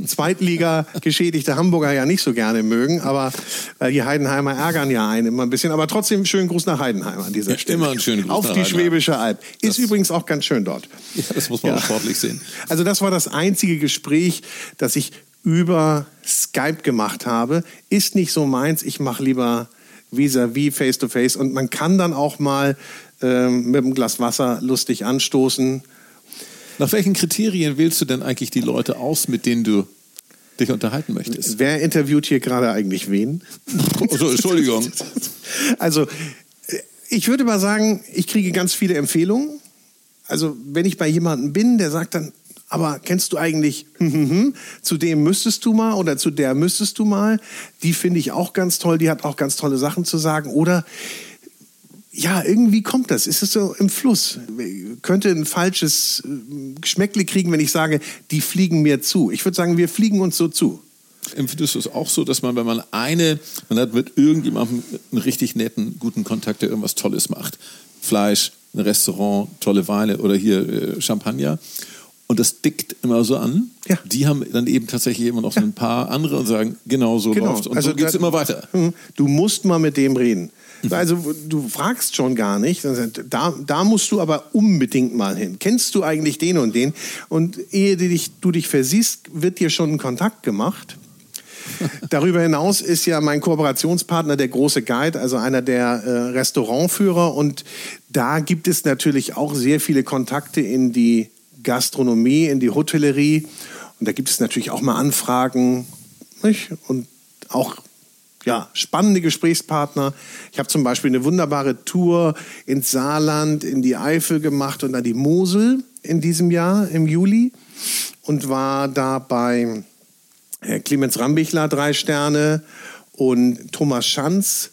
Zweitliga geschädigte Hamburger ja nicht so gerne mögen, aber weil die Heidenheimer ärgern ja einen immer ein bisschen. Aber trotzdem schönen Gruß nach Heidenheim an dieser Stelle. Immer einen schönen Gruß Auf die Schwäbische Alb. Ist das übrigens auch ganz schön dort. Ja, das muss man ja. auch sportlich sehen. Also das war das einzige Gespräch, das ich über Skype gemacht habe. Ist nicht so meins. Ich mache lieber vis-à-vis, face-to-face. Und man kann dann auch mal ähm, mit einem Glas Wasser lustig anstoßen nach welchen Kriterien wählst du denn eigentlich die Leute aus, mit denen du dich unterhalten möchtest? Wer interviewt hier gerade eigentlich wen? Also, Entschuldigung. Also, ich würde mal sagen, ich kriege ganz viele Empfehlungen. Also, wenn ich bei jemandem bin, der sagt dann, aber kennst du eigentlich, hm, hm, hm, zu dem müsstest du mal oder zu der müsstest du mal, die finde ich auch ganz toll, die hat auch ganz tolle Sachen zu sagen. Oder ja, irgendwie kommt das. Ist es so im Fluss? Könnte ein falsches äh, Geschmäckle kriegen, wenn ich sage, die fliegen mir zu. Ich würde sagen, wir fliegen uns so zu. Empfindest du es auch so, dass man, wenn man eine, man hat mit irgendjemandem einen richtig netten, guten Kontakt, der irgendwas Tolles macht, Fleisch, ein Restaurant, tolle Weine oder hier äh, Champagner, und das dickt immer so an. Ja. Die haben dann eben tatsächlich immer noch so ein paar andere und sagen, genau so genau. läuft Und also so geht es immer weiter. Hm, du musst mal mit dem reden. Also du fragst schon gar nicht. Da, da musst du aber unbedingt mal hin. Kennst du eigentlich den und den? Und ehe du dich, du dich versiehst, wird dir schon ein Kontakt gemacht. Darüber hinaus ist ja mein Kooperationspartner der große Guide, also einer der äh, Restaurantführer. Und da gibt es natürlich auch sehr viele Kontakte in die Gastronomie, in die Hotellerie. Und da gibt es natürlich auch mal Anfragen nicht? und auch ja, spannende Gesprächspartner. Ich habe zum Beispiel eine wunderbare Tour ins Saarland, in die Eifel gemacht und an die Mosel in diesem Jahr, im Juli. Und war da bei Clemens Rambichler drei Sterne und Thomas Schanz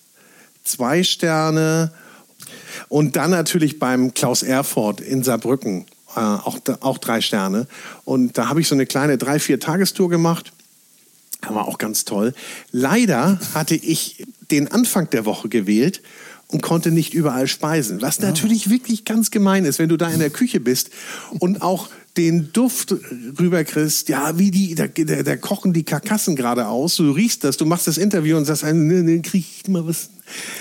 zwei Sterne. Und dann natürlich beim Klaus Erfurt in Saarbrücken äh, auch, auch drei Sterne. Und da habe ich so eine kleine drei, vier Tagestour gemacht. War auch ganz toll. Leider hatte ich den Anfang der Woche gewählt und konnte nicht überall speisen. Was natürlich wirklich ganz gemein ist, wenn du da in der Küche bist und auch den Duft rüberkriegst, ja, wie die, da, da, da kochen die Karkassen gerade aus, du riechst das, du machst das Interview und sagst, ne, ne, krieg ich mal was.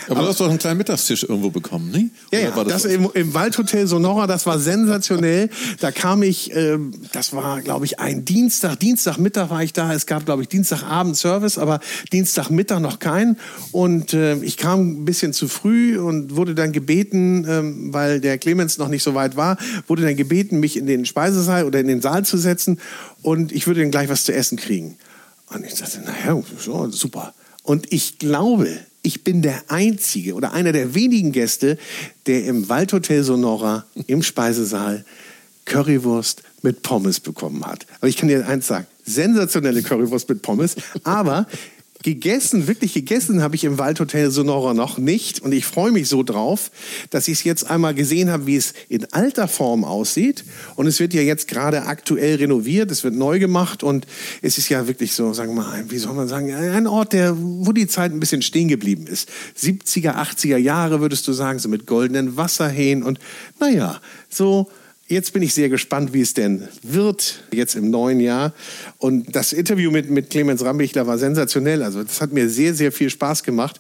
Aber, Aber du hast doch einen kleinen Mittagstisch irgendwo bekommen, ne? Ja, ja das, das im, im, Waldhotel Sonora, das war sensationell. Da kam ich, äh, das war, glaube ich, ein Dienstag, Dienstagmittag war ich da. Es gab, glaube ich, Dienstagabend Service, aber Dienstagmittag noch keinen. Und äh, ich kam ein bisschen zu früh und wurde dann gebeten, äh, weil der Clemens noch nicht so weit war, wurde dann gebeten, mich in den Speisesaal oder in den Saal zu setzen und ich würde dann gleich was zu essen kriegen. Und ich dachte, naja, super. Und ich glaube, ich bin der Einzige oder einer der wenigen Gäste, der im Waldhotel Sonora im Speisesaal Currywurst mit Pommes bekommen hat. Aber ich kann dir eins sagen, sensationelle Currywurst mit Pommes, aber Gegessen, wirklich gegessen habe ich im Waldhotel Sonora noch nicht. Und ich freue mich so drauf, dass ich es jetzt einmal gesehen habe, wie es in alter Form aussieht. Und es wird ja jetzt gerade aktuell renoviert, es wird neu gemacht. Und es ist ja wirklich so, sagen wir mal, wie soll man sagen, ein Ort, der, wo die Zeit ein bisschen stehen geblieben ist. 70er, 80er Jahre würdest du sagen, so mit goldenen Wasserhähnen. Und naja, so Jetzt bin ich sehr gespannt, wie es denn wird, jetzt im neuen Jahr. Und das Interview mit, mit Clemens Rambichler war sensationell. Also, das hat mir sehr, sehr viel Spaß gemacht.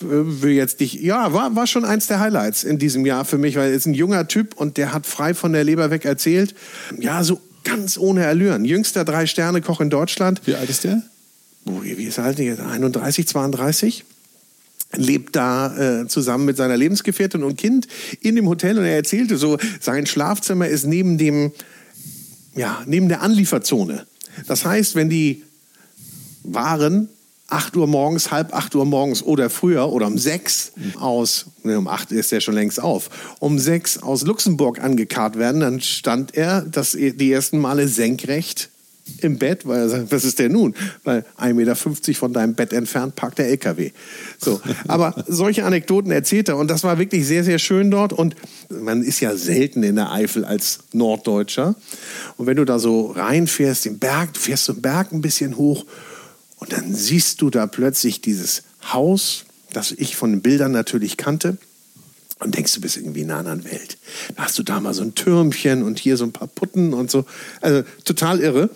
Will jetzt nicht, ja, war, war schon eins der Highlights in diesem Jahr für mich, weil er ist ein junger Typ und der hat frei von der Leber weg erzählt. Ja, so ganz ohne Allüren. Jüngster Drei-Sterne-Koch in Deutschland. Wie alt ist der? Wie ist er alt? 31, 32? Lebt da äh, zusammen mit seiner Lebensgefährtin und Kind in dem Hotel und er erzählte so, sein Schlafzimmer ist neben dem, ja, neben der Anlieferzone. Das heißt, wenn die Waren 8 Uhr morgens, halb 8 Uhr morgens oder früher oder um 6 aus, ne, um 8 ist er schon längst auf, um 6 aus Luxemburg angekarrt werden, dann stand er das, die ersten Male senkrecht im Bett, weil er sagt, was ist der nun? Weil 1,50 Meter von deinem Bett entfernt parkt der LKW. So. Aber solche Anekdoten erzählt er und das war wirklich sehr, sehr schön dort und man ist ja selten in der Eifel als Norddeutscher. Und wenn du da so reinfährst, den Berg, du fährst den Berg ein bisschen hoch und dann siehst du da plötzlich dieses Haus, das ich von den Bildern natürlich kannte und denkst, du bist irgendwie in einer anderen Welt. Da hast du da mal so ein Türmchen und hier so ein paar Putten und so. Also total irre.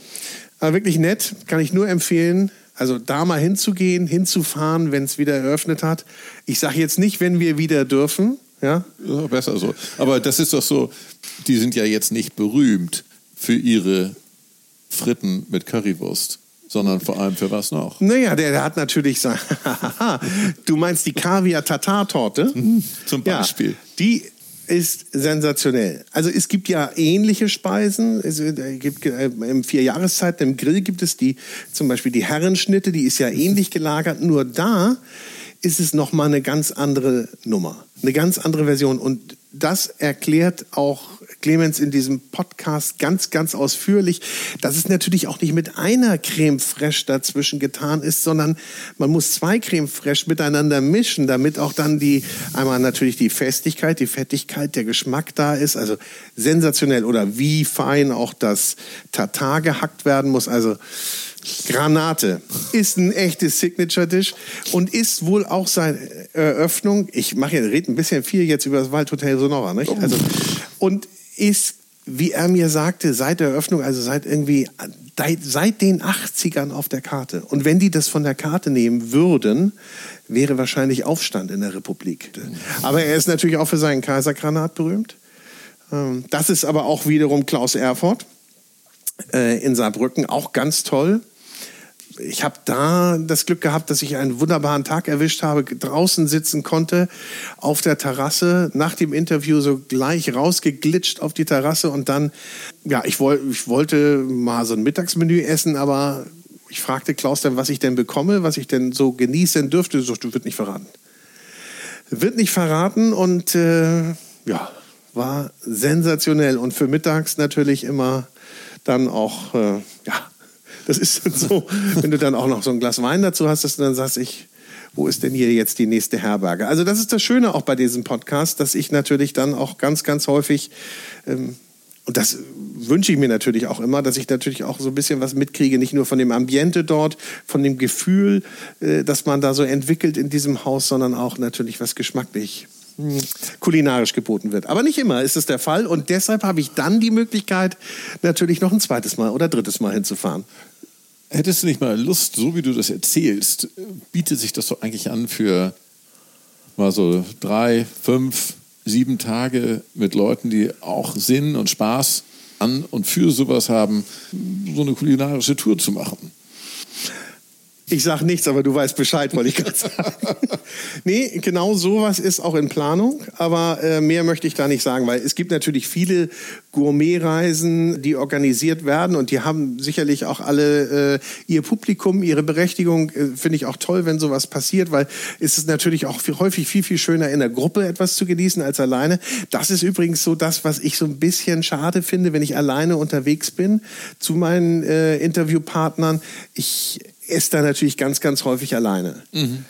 Aber wirklich nett, kann ich nur empfehlen. Also da mal hinzugehen, hinzufahren, wenn es wieder eröffnet hat. Ich sage jetzt nicht, wenn wir wieder dürfen. Ja? ja, besser so. Aber das ist doch so, die sind ja jetzt nicht berühmt für ihre Fritten mit Currywurst sondern vor allem für was noch? Naja, der, der hat natürlich sein. du meinst die Kaviar-Tatar-Torte? Mhm, zum Beispiel. Ja, die ist sensationell. Also es gibt ja ähnliche Speisen. Es gibt äh, im Vierjahreszeit im Grill gibt es die zum Beispiel die Herrenschnitte, die ist ja ähnlich gelagert. Nur da ist es noch mal eine ganz andere Nummer, eine ganz andere Version. Und das erklärt auch Clemens in diesem Podcast ganz, ganz ausführlich, dass es natürlich auch nicht mit einer Creme fraiche dazwischen getan ist, sondern man muss zwei Creme fraiche miteinander mischen, damit auch dann die, einmal natürlich die Festigkeit, die Fettigkeit, der Geschmack da ist. Also sensationell. Oder wie fein auch das Tatar gehackt werden muss. Also Granate ist ein echtes Signature-Dish und ist wohl auch seine Eröffnung. Ich mache ja, rede ein bisschen viel jetzt über das Waldhotel Sonora, nicht? Also, und ist, wie er mir sagte, seit der Eröffnung, also seit irgendwie, seit den 80ern auf der Karte. Und wenn die das von der Karte nehmen würden, wäre wahrscheinlich Aufstand in der Republik. Aber er ist natürlich auch für seinen Kaisergranat berühmt. Ähm, das ist aber auch wiederum Klaus Erfurt äh, in Saarbrücken, auch ganz toll ich habe da das Glück gehabt, dass ich einen wunderbaren Tag erwischt habe, draußen sitzen konnte, auf der Terrasse, nach dem Interview so gleich rausgeglitscht auf die Terrasse und dann, ja, ich, woll, ich wollte mal so ein Mittagsmenü essen, aber ich fragte Klaus dann, was ich denn bekomme, was ich denn so genießen dürfte. So, du wird nicht verraten. Wird nicht verraten und äh, ja, war sensationell. Und für mittags natürlich immer dann auch, äh, ja, das ist dann so, wenn du dann auch noch so ein Glas Wein dazu hast, dass du dann sagst, ich, wo ist denn hier jetzt die nächste Herberge? Also das ist das Schöne auch bei diesem Podcast, dass ich natürlich dann auch ganz, ganz häufig ähm, und das wünsche ich mir natürlich auch immer, dass ich natürlich auch so ein bisschen was mitkriege, nicht nur von dem Ambiente dort, von dem Gefühl, äh, das man da so entwickelt in diesem Haus, sondern auch natürlich was geschmacklich hm, kulinarisch geboten wird. Aber nicht immer ist es der Fall und deshalb habe ich dann die Möglichkeit, natürlich noch ein zweites Mal oder drittes Mal hinzufahren. Hättest du nicht mal Lust, so wie du das erzählst, bietet sich das doch eigentlich an für mal so drei, fünf, sieben Tage mit Leuten, die auch Sinn und Spaß an und für sowas haben, so eine kulinarische Tour zu machen. Ich sage nichts, aber du weißt Bescheid, wollte ich gerade sagen. nee, genau sowas ist auch in Planung, aber äh, mehr möchte ich da nicht sagen, weil es gibt natürlich viele Gourmetreisen, die organisiert werden und die haben sicherlich auch alle äh, ihr Publikum, ihre Berechtigung. Äh, Finde ich auch toll, wenn sowas passiert, weil es ist natürlich auch viel, häufig viel, viel schöner in der Gruppe etwas zu genießen als alleine. Das ist übrigens so das, was ich so ein bisschen schade finde, wenn ich alleine unterwegs bin zu meinen äh, Interviewpartnern. Ich esse da natürlich ganz, ganz häufig alleine. Mhm.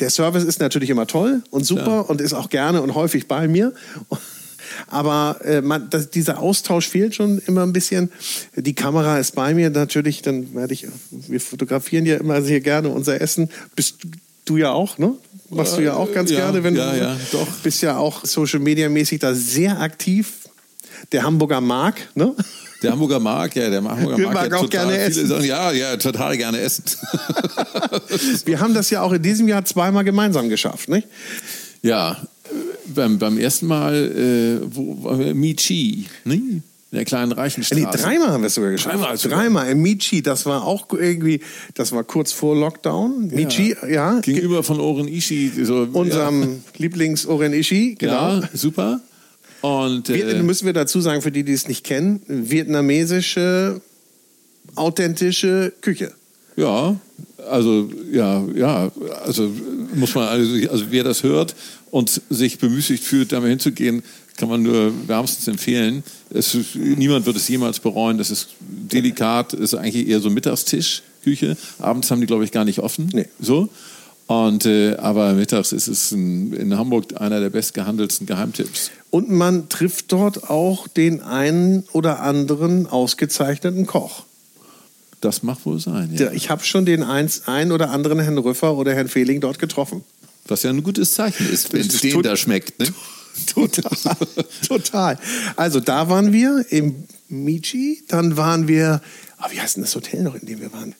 Der Service ist natürlich immer toll und super ja. und ist auch gerne und häufig bei mir. Aber äh, man, das, dieser Austausch fehlt schon immer ein bisschen. Die Kamera ist bei mir natürlich, dann werde ich, wir fotografieren ja immer sehr gerne unser Essen. Bist du ja auch, ne? Machst du ja auch ganz ja, gerne, wenn ja, du ja, doch. bist ja auch Social Media mäßig da sehr aktiv. Der Hamburger Mark, ne? Der Hamburger mag, ja, der Hamburger mag, mag ja auch gerne essen. Sachen. Ja, ja, total gerne essen. Wir haben das ja auch in diesem Jahr zweimal gemeinsam geschafft, nicht? Ja, beim, beim ersten Mal, äh, wo war Michi, ne? In der kleinen Reichenstraße. Nee, dreimal haben wir es sogar geschafft. Dreimal sogar. Dreimal im Michi, das war auch irgendwie, das war kurz vor Lockdown. Michi, ja. Gegenüber von Oren Ishi. So, Unserem ja. Lieblings-Oren Ishi, genau. Ja, super. Und, äh, müssen wir dazu sagen, für die, die es nicht kennen, vietnamesische, authentische Küche. Ja, also ja, ja, also muss man also, also wer das hört und sich bemüßigt fühlt, da mal hinzugehen, kann man nur wärmstens empfehlen. Es, niemand wird es jemals bereuen. Das ist delikat, ist eigentlich eher so Mittagstischküche. Abends haben die, glaube ich, gar nicht offen. Nee. So. Und, äh, aber mittags ist es in, in Hamburg einer der bestgehandelten Geheimtipps. Und man trifft dort auch den einen oder anderen ausgezeichneten Koch. Das mag wohl sein, ja. Ich habe schon den einen oder anderen Herrn Rüffer oder Herrn Fehling dort getroffen. Was ja ein gutes Zeichen ist, wenn es denen da schmeckt. Ne? Total, total. Also da waren wir im Michi, dann waren wir, oh, wie heißt denn das Hotel noch, in dem wir waren?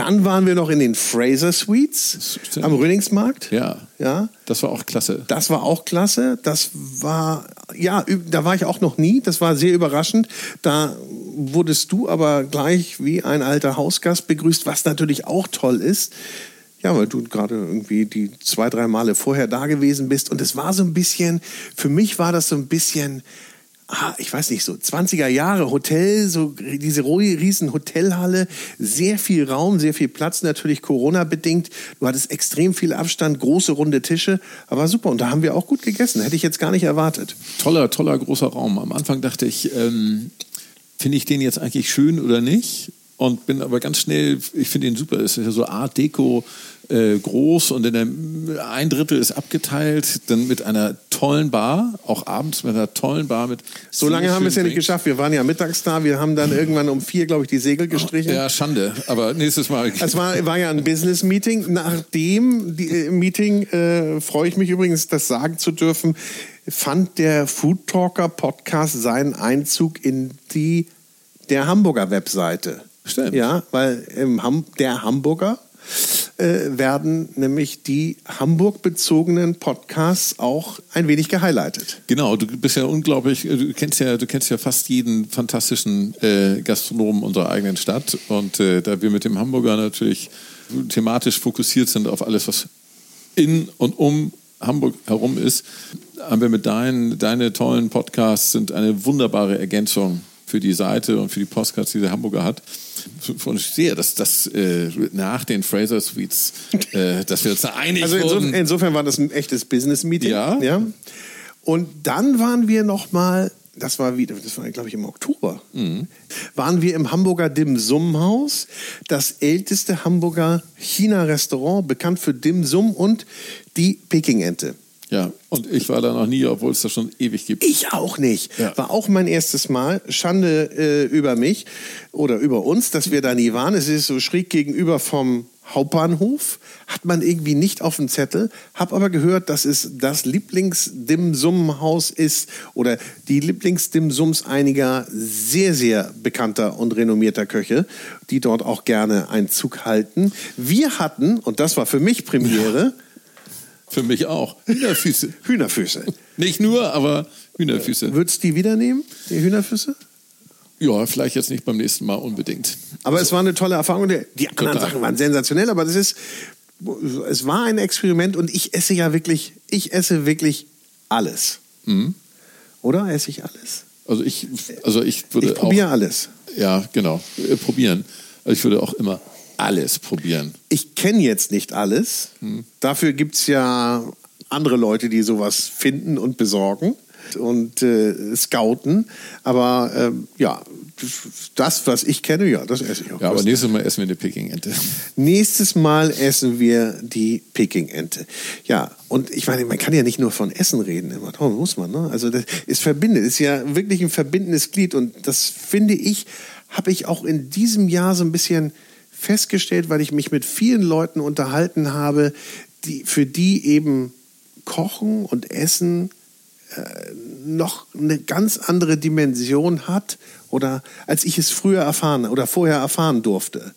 Dann waren wir noch in den Fraser Suites am Röningsmarkt. Ja. Ja. Das war auch klasse. Das war auch klasse. Das war, ja, da war ich auch noch nie. Das war sehr überraschend. Da wurdest du aber gleich wie ein alter Hausgast begrüßt, was natürlich auch toll ist. Ja, weil du gerade irgendwie die zwei, drei Male vorher da gewesen bist. Und es war so ein bisschen, für mich war das so ein bisschen, ah, ich weiß nicht, so 20er Jahre Hotel, so diese riesen Hotelhalle, sehr viel Raum, sehr viel Platz, natürlich Corona-bedingt. Du hattest extrem viel Abstand, große runde Tische, aber super. Und da haben wir auch gut gegessen. Hätte ich jetzt gar nicht erwartet. Toller, toller, großer Raum. Am Anfang dachte ich, ähm, finde ich den jetzt eigentlich schön oder nicht? Und bin aber ganz schnell, ich finde ihn super. Es ist ja so Art Deco äh, groß und in der, ein Drittel ist abgeteilt, dann mit einer tollen Bar, auch abends mit einer tollen Bar mit. So lange haben wir es ja nicht geschafft. Wir waren ja mittags da. Wir haben dann irgendwann um vier, glaube ich, die Segel gestrichen. Ja, Schande. Aber nächstes Mal. Es war, war ja ein Business-Meeting. Nach dem die, äh, Meeting äh, freue ich mich übrigens, das sagen zu dürfen, fand der Food Talker Podcast seinen Einzug in die der Hamburger Webseite. Stimmt. Ja, weil im Ham der Hamburger äh, werden nämlich die Hamburg-bezogenen Podcasts auch ein wenig gehighlightet. Genau, du bist ja unglaublich, äh, du kennst ja, du kennst ja fast jeden fantastischen äh, Gastronomen unserer eigenen Stadt. Und äh, da wir mit dem Hamburger natürlich thematisch fokussiert sind auf alles, was in und um Hamburg herum ist, haben wir mit deinen, deine tollen Podcasts sind eine wunderbare Ergänzung für die Seite und für die Postcards, die der Hamburger hat. Und ich sehe, dass das äh, nach den Fraser Suites, äh, dass wir uns da einig Also wurden. insofern, insofern war das ein echtes Business-Meeting. Ja. ja. Und dann waren wir noch mal, das war wieder, das war glaube ich im Oktober, Mhm. waren wir im Hamburger Dim Sum Haus, das älteste Hamburger China-Restaurant, bekannt für Dim Sum und die Peking-Ente. Ja, und ich war da noch nie, obwohl es das schon ewig gibt. Ich auch nicht. Ja. War auch mein erstes Mal. Schande äh, über mich oder über uns, dass wir da nie waren. Es ist so schräg gegenüber vom Hauptbahnhof. Hat man irgendwie nicht auf dem Zettel. Hab aber gehört, dass es das Lieblings-Dim-Sum-Haus ist oder die Lieblings-Dim-Sums einiger sehr, sehr bekannter und renommierter Köche, die dort auch gerne Einzug halten. Wir hatten, und das war für mich Premiere, Für mich auch. Hühnerfüße. Hühnerfüße. Nicht nur, aber Hühnerfüße. Würdest du die wieder nehmen, die Hühnerfüße? Ja, vielleicht jetzt nicht beim nächsten Mal unbedingt. Aber es war eine tolle Erfahrung. Die anderen Total. Sachen waren sensationell, aber das ist, es war ein Experiment und ich esse ja wirklich, ich esse wirklich alles. Mhm. Oder esse ich alles? Also ich, also ich würde Ich probiere auch, alles. ja, genau, äh, probieren. Also ich würde auch immer alles probieren. Ich kenne jetzt nicht alles. Hm. Dafür gibt es ja andere Leute, die sowas finden und besorgen und äh, scouten. Aber ähm, ja, das, was ich kenne, ja, das esse ich auch. Ja, aber nächstes Mal essen wir eine Peking-Ente. Nächstes Mal essen wir die Peking-Ente. Ja, und ich meine, man kann ja nicht nur von Essen reden, immer. Darum muss man, ne? Also das ist verbindet, ist ja wirklich ein verbindendes Glied. Und das finde ich, habe ich auch in diesem Jahr so ein bisschen festgestellt, weil ich mich mit vielen Leuten unterhalten habe, die, für die eben Kochen und Essen noch eine ganz andere Dimension hat oder als ich es früher erfahren oder vorher erfahren durfte.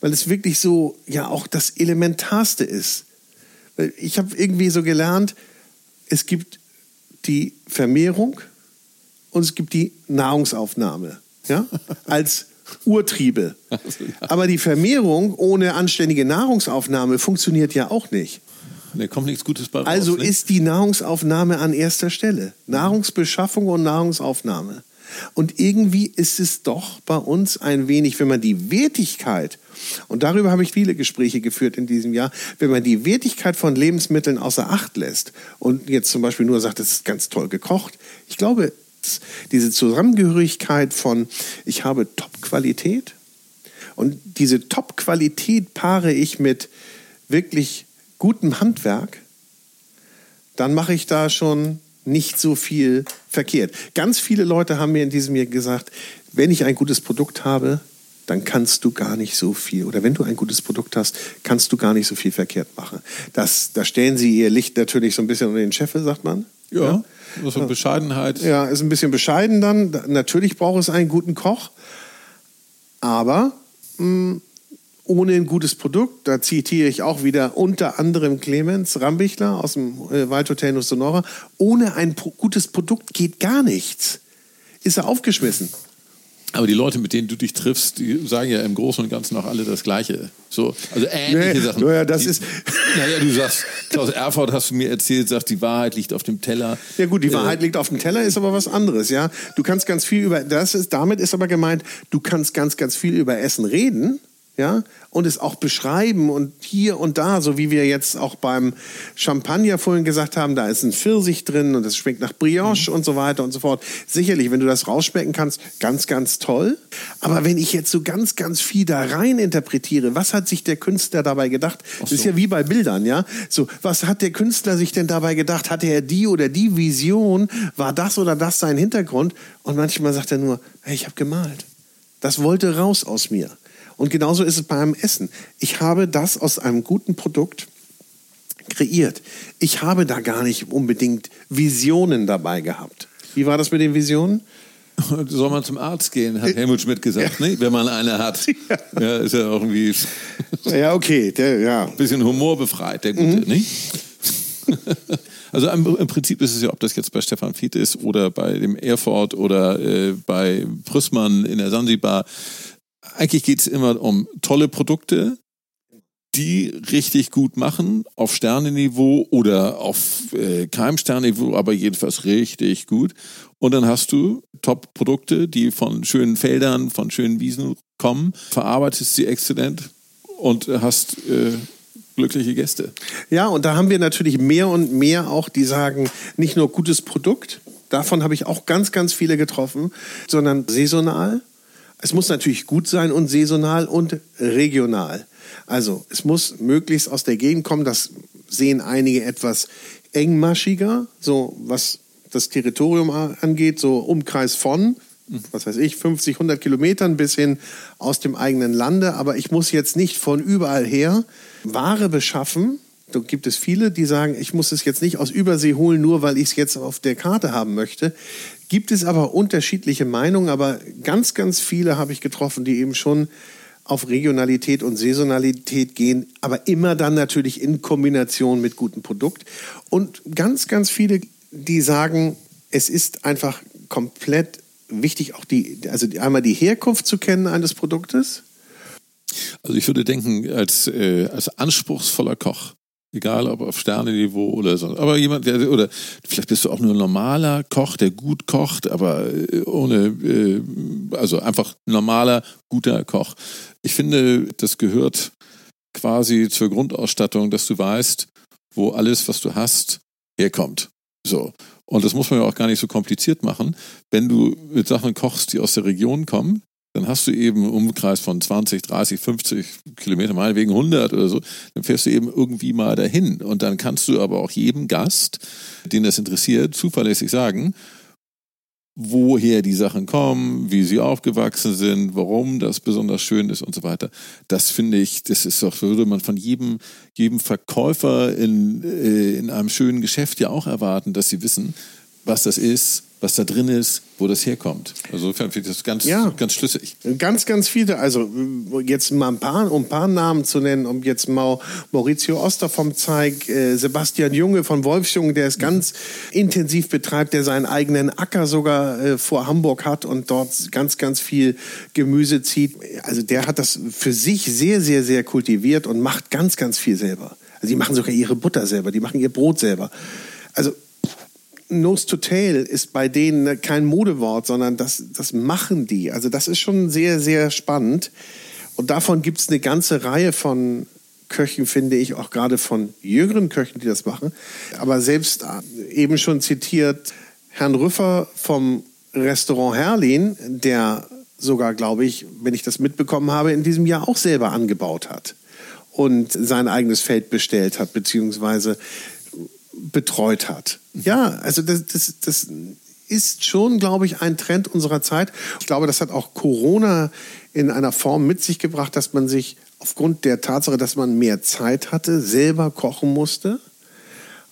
Weil es wirklich so ja auch das Elementarste ist. Ich habe irgendwie so gelernt, es gibt die Vermehrung und es gibt die Nahrungsaufnahme, ja, als Urtriebe. Aber die Vermehrung ohne anständige Nahrungsaufnahme funktioniert ja auch nicht. Da kommt nichts Gutes bei raus. Also ne? ist die Nahrungsaufnahme an erster Stelle. Nahrungsbeschaffung und Nahrungsaufnahme. Und irgendwie ist es doch bei uns ein wenig, wenn man die Wertigkeit, und darüber habe ich viele Gespräche geführt in diesem Jahr, wenn man die Wertigkeit von Lebensmitteln außer Acht lässt und jetzt zum Beispiel nur sagt, es ist ganz toll gekocht. Ich glaube, diese Zusammengehörigkeit von, ich habe Top-Qualität und diese Top-Qualität paare ich mit wirklich gutem Handwerk, dann mache ich da schon nicht so viel verkehrt. Ganz viele Leute haben mir in diesem Jahr gesagt, wenn ich ein gutes Produkt habe, dann kannst du gar nicht so viel, oder wenn du ein gutes Produkt hast, kannst du gar nicht so viel verkehrt machen. Das, da stellen sie ihr Licht natürlich so ein bisschen unter den Scheffel, sagt man. ja, so Bescheidenheit. Ja, ist ein bisschen bescheiden dann. Da- Natürlich braucht es einen guten Koch, aber mh, ohne ein gutes Produkt, da zitiere ich auch wieder unter anderem Clemens Rambichler aus dem äh, Waldhotel Nuss Sonora, ohne ein gutes Produkt geht gar nichts. Ist er aufgeschmissen. Aber die Leute, mit denen du dich triffst, die sagen ja im Großen und Ganzen auch alle das Gleiche. So, also ähnliche Nee, Sachen. naja, das die, ist- Naja, du sagst, Klaus Erfurt hast du mir erzählt, sagt, die Wahrheit liegt auf dem Teller. Ja gut, die Äh, Wahrheit liegt auf dem Teller, ist aber was anderes, ja. Du kannst ganz viel über, das ist, damit ist aber gemeint, du kannst ganz, ganz viel über Essen reden, ja, und es auch beschreiben und hier und da, so wie wir jetzt auch beim Champagner vorhin gesagt haben, da ist ein Pfirsich drin und es schmeckt nach Brioche und so weiter und so fort. Sicherlich, wenn du das rausschmecken kannst, ganz, ganz toll. Aber wenn ich jetzt so ganz, ganz viel da rein interpretiere, was hat sich der Künstler dabei gedacht? Das ist ja wie bei Bildern, ja. So, was hat der Künstler sich denn dabei gedacht? Hatte er die oder die Vision? War das oder das sein Hintergrund? Und manchmal sagt er nur, hey, ich habe gemalt. Das wollte raus aus mir. Und genauso ist es beim Essen. Ich habe das aus einem guten Produkt kreiert. Ich habe da gar nicht unbedingt Visionen dabei gehabt. Wie war das mit den Visionen? Soll man zum Arzt gehen, hat Helmut Schmidt gesagt, ne? wenn man eine hat. Ja. ist ja auch irgendwie Ja, okay, der, ja. ein bisschen Humor befreit, der Gute, nicht? Also im, im Prinzip ist es ja, ob das jetzt bei Stefan Fiete ist oder bei dem Erfurt oder äh, bei Prüssmann in der Sansibar. Eigentlich geht es immer um tolle Produkte, die richtig gut machen, auf Sternenniveau oder auf äh, Keimsternenniveau, aber jedenfalls richtig gut. Und dann hast du Top-Produkte, die von schönen Feldern, von schönen Wiesen kommen, verarbeitest sie exzellent und hast äh, glückliche Gäste. Ja, und da haben wir natürlich mehr und mehr auch, die sagen, nicht nur gutes Produkt, davon habe ich auch ganz, ganz viele getroffen, sondern saisonal. Es muss natürlich gut sein und saisonal und regional. Also es muss möglichst aus der Gegend kommen. Das sehen einige etwas engmaschiger, so was das Territorium angeht, so Umkreis von, was weiß ich, 50, 100 Kilometern bis hin aus dem eigenen Lande. Aber ich muss jetzt nicht von überall her Ware beschaffen. Da gibt es viele, die sagen, ich muss es jetzt nicht aus Übersee holen, nur weil ich es jetzt auf der Karte haben möchte. Gibt es aber unterschiedliche Meinungen, aber ganz, ganz viele habe ich getroffen, die eben schon auf Regionalität und Saisonalität gehen, aber immer dann natürlich in Kombination mit gutem Produkt. Und ganz, ganz viele, die sagen, es ist einfach komplett wichtig, auch die, also einmal die Herkunft zu kennen eines Produktes. Also ich würde denken, als, äh, als anspruchsvoller Koch, egal ob auf Sternenniveau oder so, aber jemand, der, oder vielleicht bist du auch nur ein normaler Koch, der gut kocht, aber äh, ohne, äh, also einfach normaler, guter Koch. Ich finde, das gehört quasi zur Grundausstattung, dass du weißt, wo alles, was du hast, herkommt. So. Und das muss man ja auch gar nicht so kompliziert machen. Wenn du mit Sachen kochst, die aus der Region kommen, dann hast du eben einen Umkreis von 20, 30, 50 Kilometer, meinetwegen 100 oder so, dann fährst du eben irgendwie mal dahin. Und dann kannst du aber auch jedem Gast, den das interessiert, zuverlässig sagen, woher die Sachen kommen, wie sie aufgewachsen sind, warum das besonders schön ist und so weiter. Das finde ich, das ist doch, würde man von jedem, jedem Verkäufer in, äh, in einem schönen Geschäft ja auch erwarten, dass sie wissen, was das ist, was da drin ist, wo das herkommt. Also finde ich das ganz, ja, ganz schlüssig. Ganz, ganz viele. Also jetzt mal ein paar, um ein paar Namen zu nennen, um jetzt mal Maurizio Oster vom Zeig, äh, Sebastian Junge von Wolfsjungen, der es ganz intensiv betreibt, der seinen eigenen Acker sogar äh, vor Hamburg hat und dort ganz, ganz viel Gemüse zieht. Also der hat das für sich sehr, sehr, sehr kultiviert und macht ganz, ganz viel selber. Also die machen sogar ihre Butter selber, die machen ihr Brot selber. Also Nose to Tail ist bei denen kein Modewort, sondern das, das machen die. Also das ist schon sehr, sehr spannend. Und davon gibt es eine ganze Reihe von Köchen, finde ich, auch gerade von jüngeren Köchen, die das machen. Aber selbst äh, eben schon zitiert Herrn Rüffer vom Restaurant Herlin, der sogar, glaube ich, wenn ich das mitbekommen habe, in diesem Jahr auch selber angebaut hat und sein eigenes Feld bestellt hat, beziehungsweise betreut hat. Ja, also das, das, das ist schon, glaube ich, ein Trend unserer Zeit. Ich glaube, das hat auch Corona in einer Form mit sich gebracht, dass man sich aufgrund der Tatsache, dass man mehr Zeit hatte, selber kochen musste,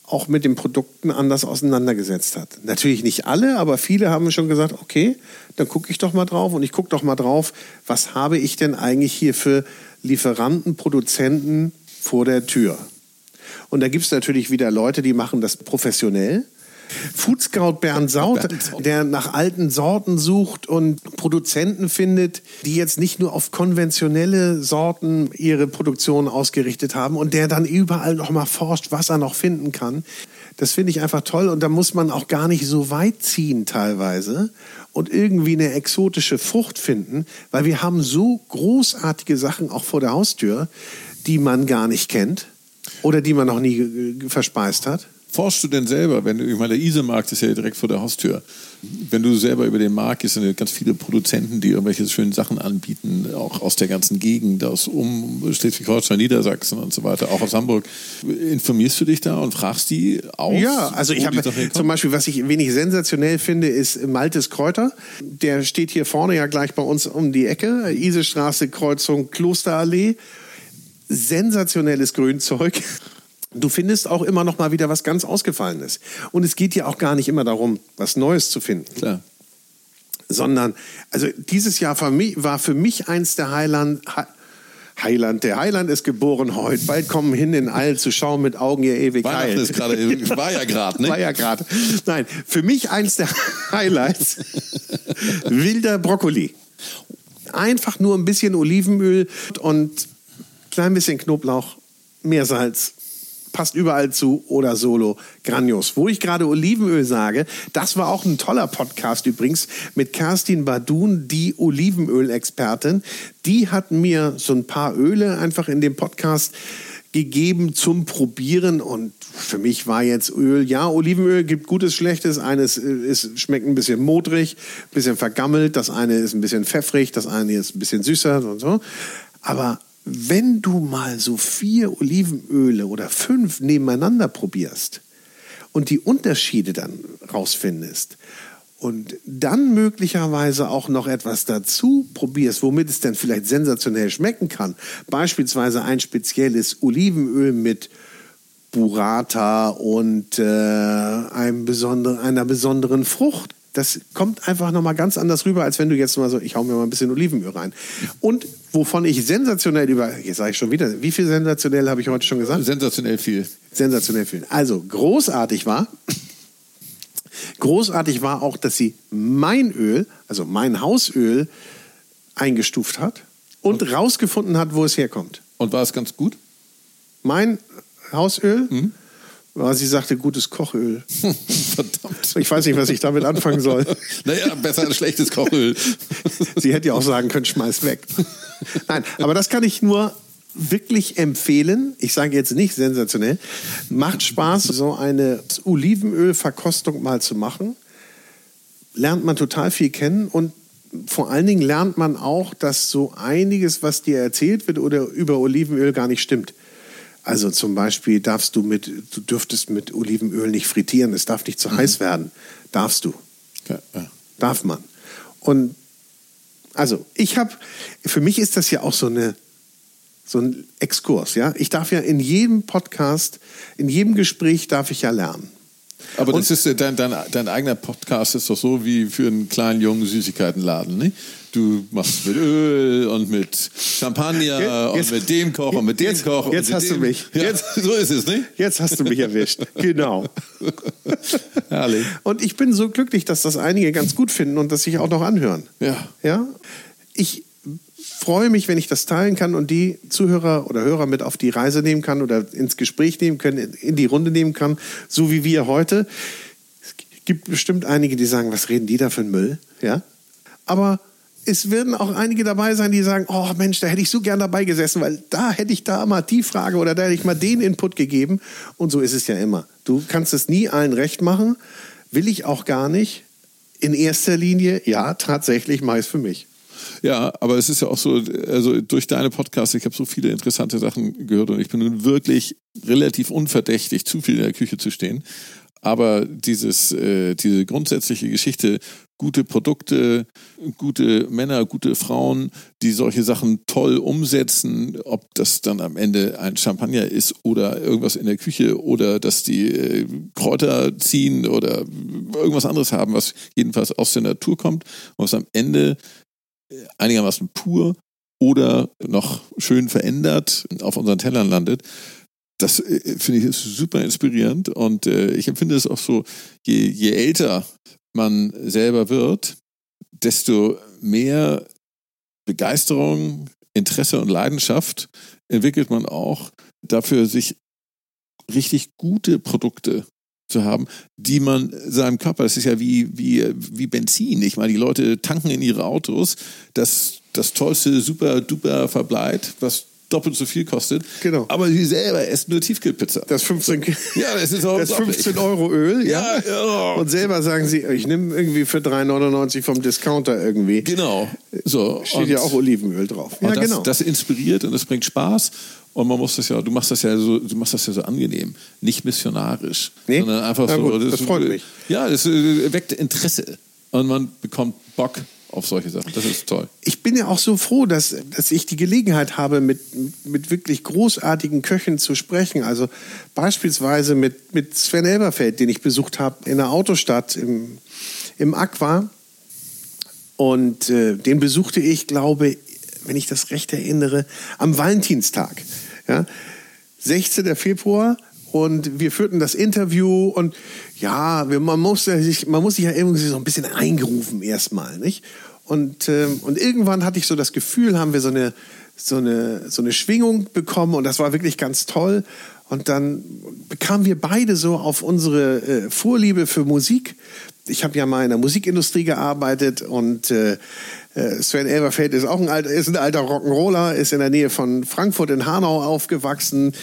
auch mit den Produkten anders auseinandergesetzt hat. Natürlich nicht alle, aber viele haben schon gesagt, okay, dann gucke ich doch mal drauf und ich gucke doch mal drauf, was habe ich denn eigentlich hier für Lieferanten, Produzenten vor der Tür. Und da gibt es natürlich wieder Leute, die machen das professionell. Food Scout Bernd Saut, der nach alten Sorten sucht und Produzenten findet, die jetzt nicht nur auf konventionelle Sorten ihre Produktion ausgerichtet haben und der dann überall noch mal forscht, was er noch finden kann. Das finde ich einfach toll und da muss man auch gar nicht so weit ziehen teilweise und irgendwie eine exotische Frucht finden, weil wir haben so großartige Sachen auch vor der Haustür, die man gar nicht kennt oder die man noch nie verspeist hat? Forschst du denn selber, wenn du, ich meine, der Isemarkt ist ja direkt vor der Haustür. Wenn du selber über den Markt gehst, sind ja ganz viele Produzenten, die irgendwelche schönen Sachen anbieten, auch aus der ganzen Gegend, aus um Schleswig-Holstein, Niedersachsen und so weiter, auch aus Hamburg. Informierst du dich da und fragst die aus? Ja, also ich habe zum Beispiel, was ich wenig sensationell finde, ist Maltes Kräuter. Der steht hier vorne ja gleich bei uns um die Ecke, Isestraße, Kreuzung, Klosterallee sensationelles Grünzeug. Du findest auch immer noch mal wieder was ganz Ausgefallenes. Und es geht ja auch gar nicht immer darum, was Neues zu finden. Klar. Sondern, also dieses Jahr war für mich eins der Highland, Heiland, der Heiland ist geboren heute. Bald kommen hin in All zu schauen mit Augen ihr ewig Weihnachten ist gerade, war ja gerade, ne? War ja gerade. Nein, für mich eins der Highlights. Wilder Brokkoli. Einfach nur ein bisschen Olivenöl und klein bisschen Knoblauch, mehr Salz, passt überall zu oder solo. Grandios. Wo ich gerade Olivenöl sage, das war auch ein toller Podcast übrigens mit Kerstin Badun, die Olivenöl-Expertin. Die hat mir so ein paar Öle einfach in dem Podcast gegeben zum Probieren und für mich war jetzt Öl, ja, Olivenöl gibt Gutes, Schlechtes. Eines ist, schmeckt ein bisschen modrig, ein bisschen vergammelt, das eine ist ein bisschen pfeffrig, das eine ist ein bisschen süßer und so. Aber wenn du mal so vier Olivenöle oder fünf nebeneinander probierst und die Unterschiede dann rausfindest und dann möglicherweise auch noch etwas dazu probierst, womit es dann vielleicht sensationell schmecken kann, beispielsweise ein spezielles Olivenöl mit Burrata und äh, einem besonderen, einer besonderen Frucht, das kommt einfach nochmal ganz anders rüber, als wenn du jetzt mal so, ich hau mir mal ein bisschen Olivenöl rein. Und wovon ich sensationell über, jetzt sage ich schon wieder, wie viel sensationell habe ich heute schon gesagt? Sensationell viel. Sensationell viel. Also großartig war, großartig war auch, dass sie mein Öl, also mein Hausöl, eingestuft hat und okay. rausgefunden hat, wo es herkommt. Und war es ganz gut? Mein Hausöl? Mhm weil sie sagte, gutes Kochöl. Verdammt. Ich weiß nicht, was ich damit anfangen soll. Naja, besser als schlechtes Kochöl. sie hätte ja auch sagen können, schmeiß weg. Nein, aber das kann ich nur wirklich empfehlen. Ich sage jetzt nicht sensationell. Macht Spaß, so eine Olivenölverkostung mal zu machen. Lernt man total viel kennen und vor allen Dingen lernt man auch, dass so einiges, was dir erzählt wird oder über Olivenöl gar nicht stimmt. Also zum Beispiel darfst du mit, du dürftest mit Olivenöl nicht frittieren, es darf nicht zu mhm. heiß werden. Darfst du. Ja, ja. Darf man. Und also ich habe, für mich ist das ja auch so eine, so ein Exkurs, ja. Ich darf ja in jedem Podcast, in jedem Gespräch darf ich ja lernen. Aber das ist dein, dein, dein eigener Podcast ist doch so wie für einen kleinen jungen Süßigkeitenladen, nicht? Du machst mit Öl und mit Champagner jetzt, und mit dem Koch und mit dem jetzt, Koch. Jetzt hast dem. du mich. Ja, jetzt, so ist es, nicht? Jetzt hast du mich erwischt. Genau. Herrlich. Und ich bin so glücklich, dass das einige ganz gut finden und dass sich auch noch anhören. Ja. Ja. Ich freue mich, wenn ich das teilen kann und die Zuhörer oder Hörer mit auf die Reise nehmen kann oder ins Gespräch nehmen können, in die Runde nehmen kann, so wie wir heute. Es gibt bestimmt einige, die sagen, was reden die da für ein Müll? Ja. Aber es werden auch einige dabei sein, die sagen, oh Mensch, da hätte ich so gern dabei gesessen, weil da hätte ich da mal die Frage oder da hätte ich mal den Input gegeben. Und so ist es ja immer. Du kannst es nie allen recht machen, will ich auch gar nicht. In erster Linie, ja, tatsächlich meist für mich. Ja, aber es ist ja auch so, also durch deine Podcasts, ich habe so viele interessante Sachen gehört und ich bin nun wirklich relativ unverdächtig, zu viel in der Küche zu stehen. Aber dieses, äh, diese grundsätzliche Geschichte, gute Produkte, gute Männer, gute Frauen, die solche Sachen toll umsetzen, ob das dann am Ende ein Champagner ist oder irgendwas in der Küche oder dass die äh, Kräuter ziehen oder irgendwas anderes haben, was jedenfalls aus der Natur kommt was am Ende einigermaßen pur oder noch schön verändert auf unseren Tellern landet. Das äh, finde ich super inspirierend und äh, ich empfinde es auch so, je, je älter man selber wird, desto mehr Begeisterung, Interesse und Leidenschaft entwickelt man auch dafür, sich richtig gute Produkte zu haben, die man seinem Körper, das ist ja wie, wie, wie Benzin. Ich meine, die Leute tanken in ihre Autos das, das tollste, super duper Verbleit, was doppelt so viel kostet. Genau. Aber sie selber essen nur Tiefkühlpizza. Das 15, ja, das ist auch das 15 Euro Öl, ja. ja. Und selber sagen sie, ich nehme irgendwie für 3,99 vom Discounter irgendwie. Genau. So. Steht und, ja auch Olivenöl drauf. Ja, das, genau. Das inspiriert und das bringt Spaß. Und man muss das ja, du machst das ja so, du machst das ja so angenehm, nicht missionarisch, nee? sondern einfach Na so. Gut, das, das freut mich. Ja, das äh, weckt Interesse und man bekommt Bock auf solche Sachen. Das ist toll. Ich bin ja auch so froh, dass, dass ich die Gelegenheit habe, mit, mit wirklich großartigen Köchen zu sprechen. Also beispielsweise mit, mit Sven Elberfeld, den ich besucht habe in der Autostadt im, im Aqua. Und äh, den besuchte ich, glaube wenn ich das recht erinnere, am Valentinstag. Ja? 16. Februar und wir führten das Interview und ja, man muss sich, man muss sich ja irgendwie so ein bisschen eingerufen erstmal, nicht? Und, ähm, und irgendwann hatte ich so das Gefühl, haben wir so eine, so eine, so eine Schwingung bekommen und das war wirklich ganz toll. Und dann bekamen wir beide so auf unsere äh, Vorliebe für Musik. Ich habe ja mal in der Musikindustrie gearbeitet und äh, äh Sven Elberfeld ist auch ein alter, ist ein alter Rock'n'Roller, ist in der Nähe von Frankfurt in Hanau aufgewachsen,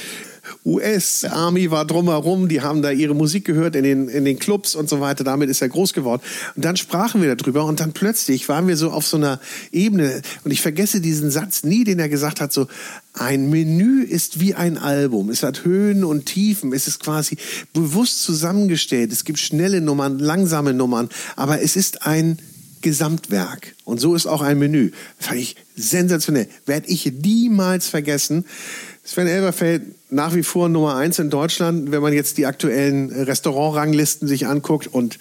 US-Army war drumherum, die haben da ihre Musik gehört in den, in den Clubs und so weiter. Damit ist er groß geworden. Und dann sprachen wir darüber und dann plötzlich waren wir so auf so einer Ebene und ich vergesse diesen Satz nie, den er gesagt hat, so ein Menü ist wie ein Album. Es hat Höhen und Tiefen. Es ist quasi bewusst zusammengestellt. Es gibt schnelle Nummern, langsame Nummern, aber es ist ein Gesamtwerk. Und so ist auch ein Menü. Das fand ich sensationell. Werde ich niemals vergessen. Sven Elberfeld nach wie vor Nummer eins in Deutschland, wenn man jetzt die aktuellen Restaurantranglisten sich anguckt und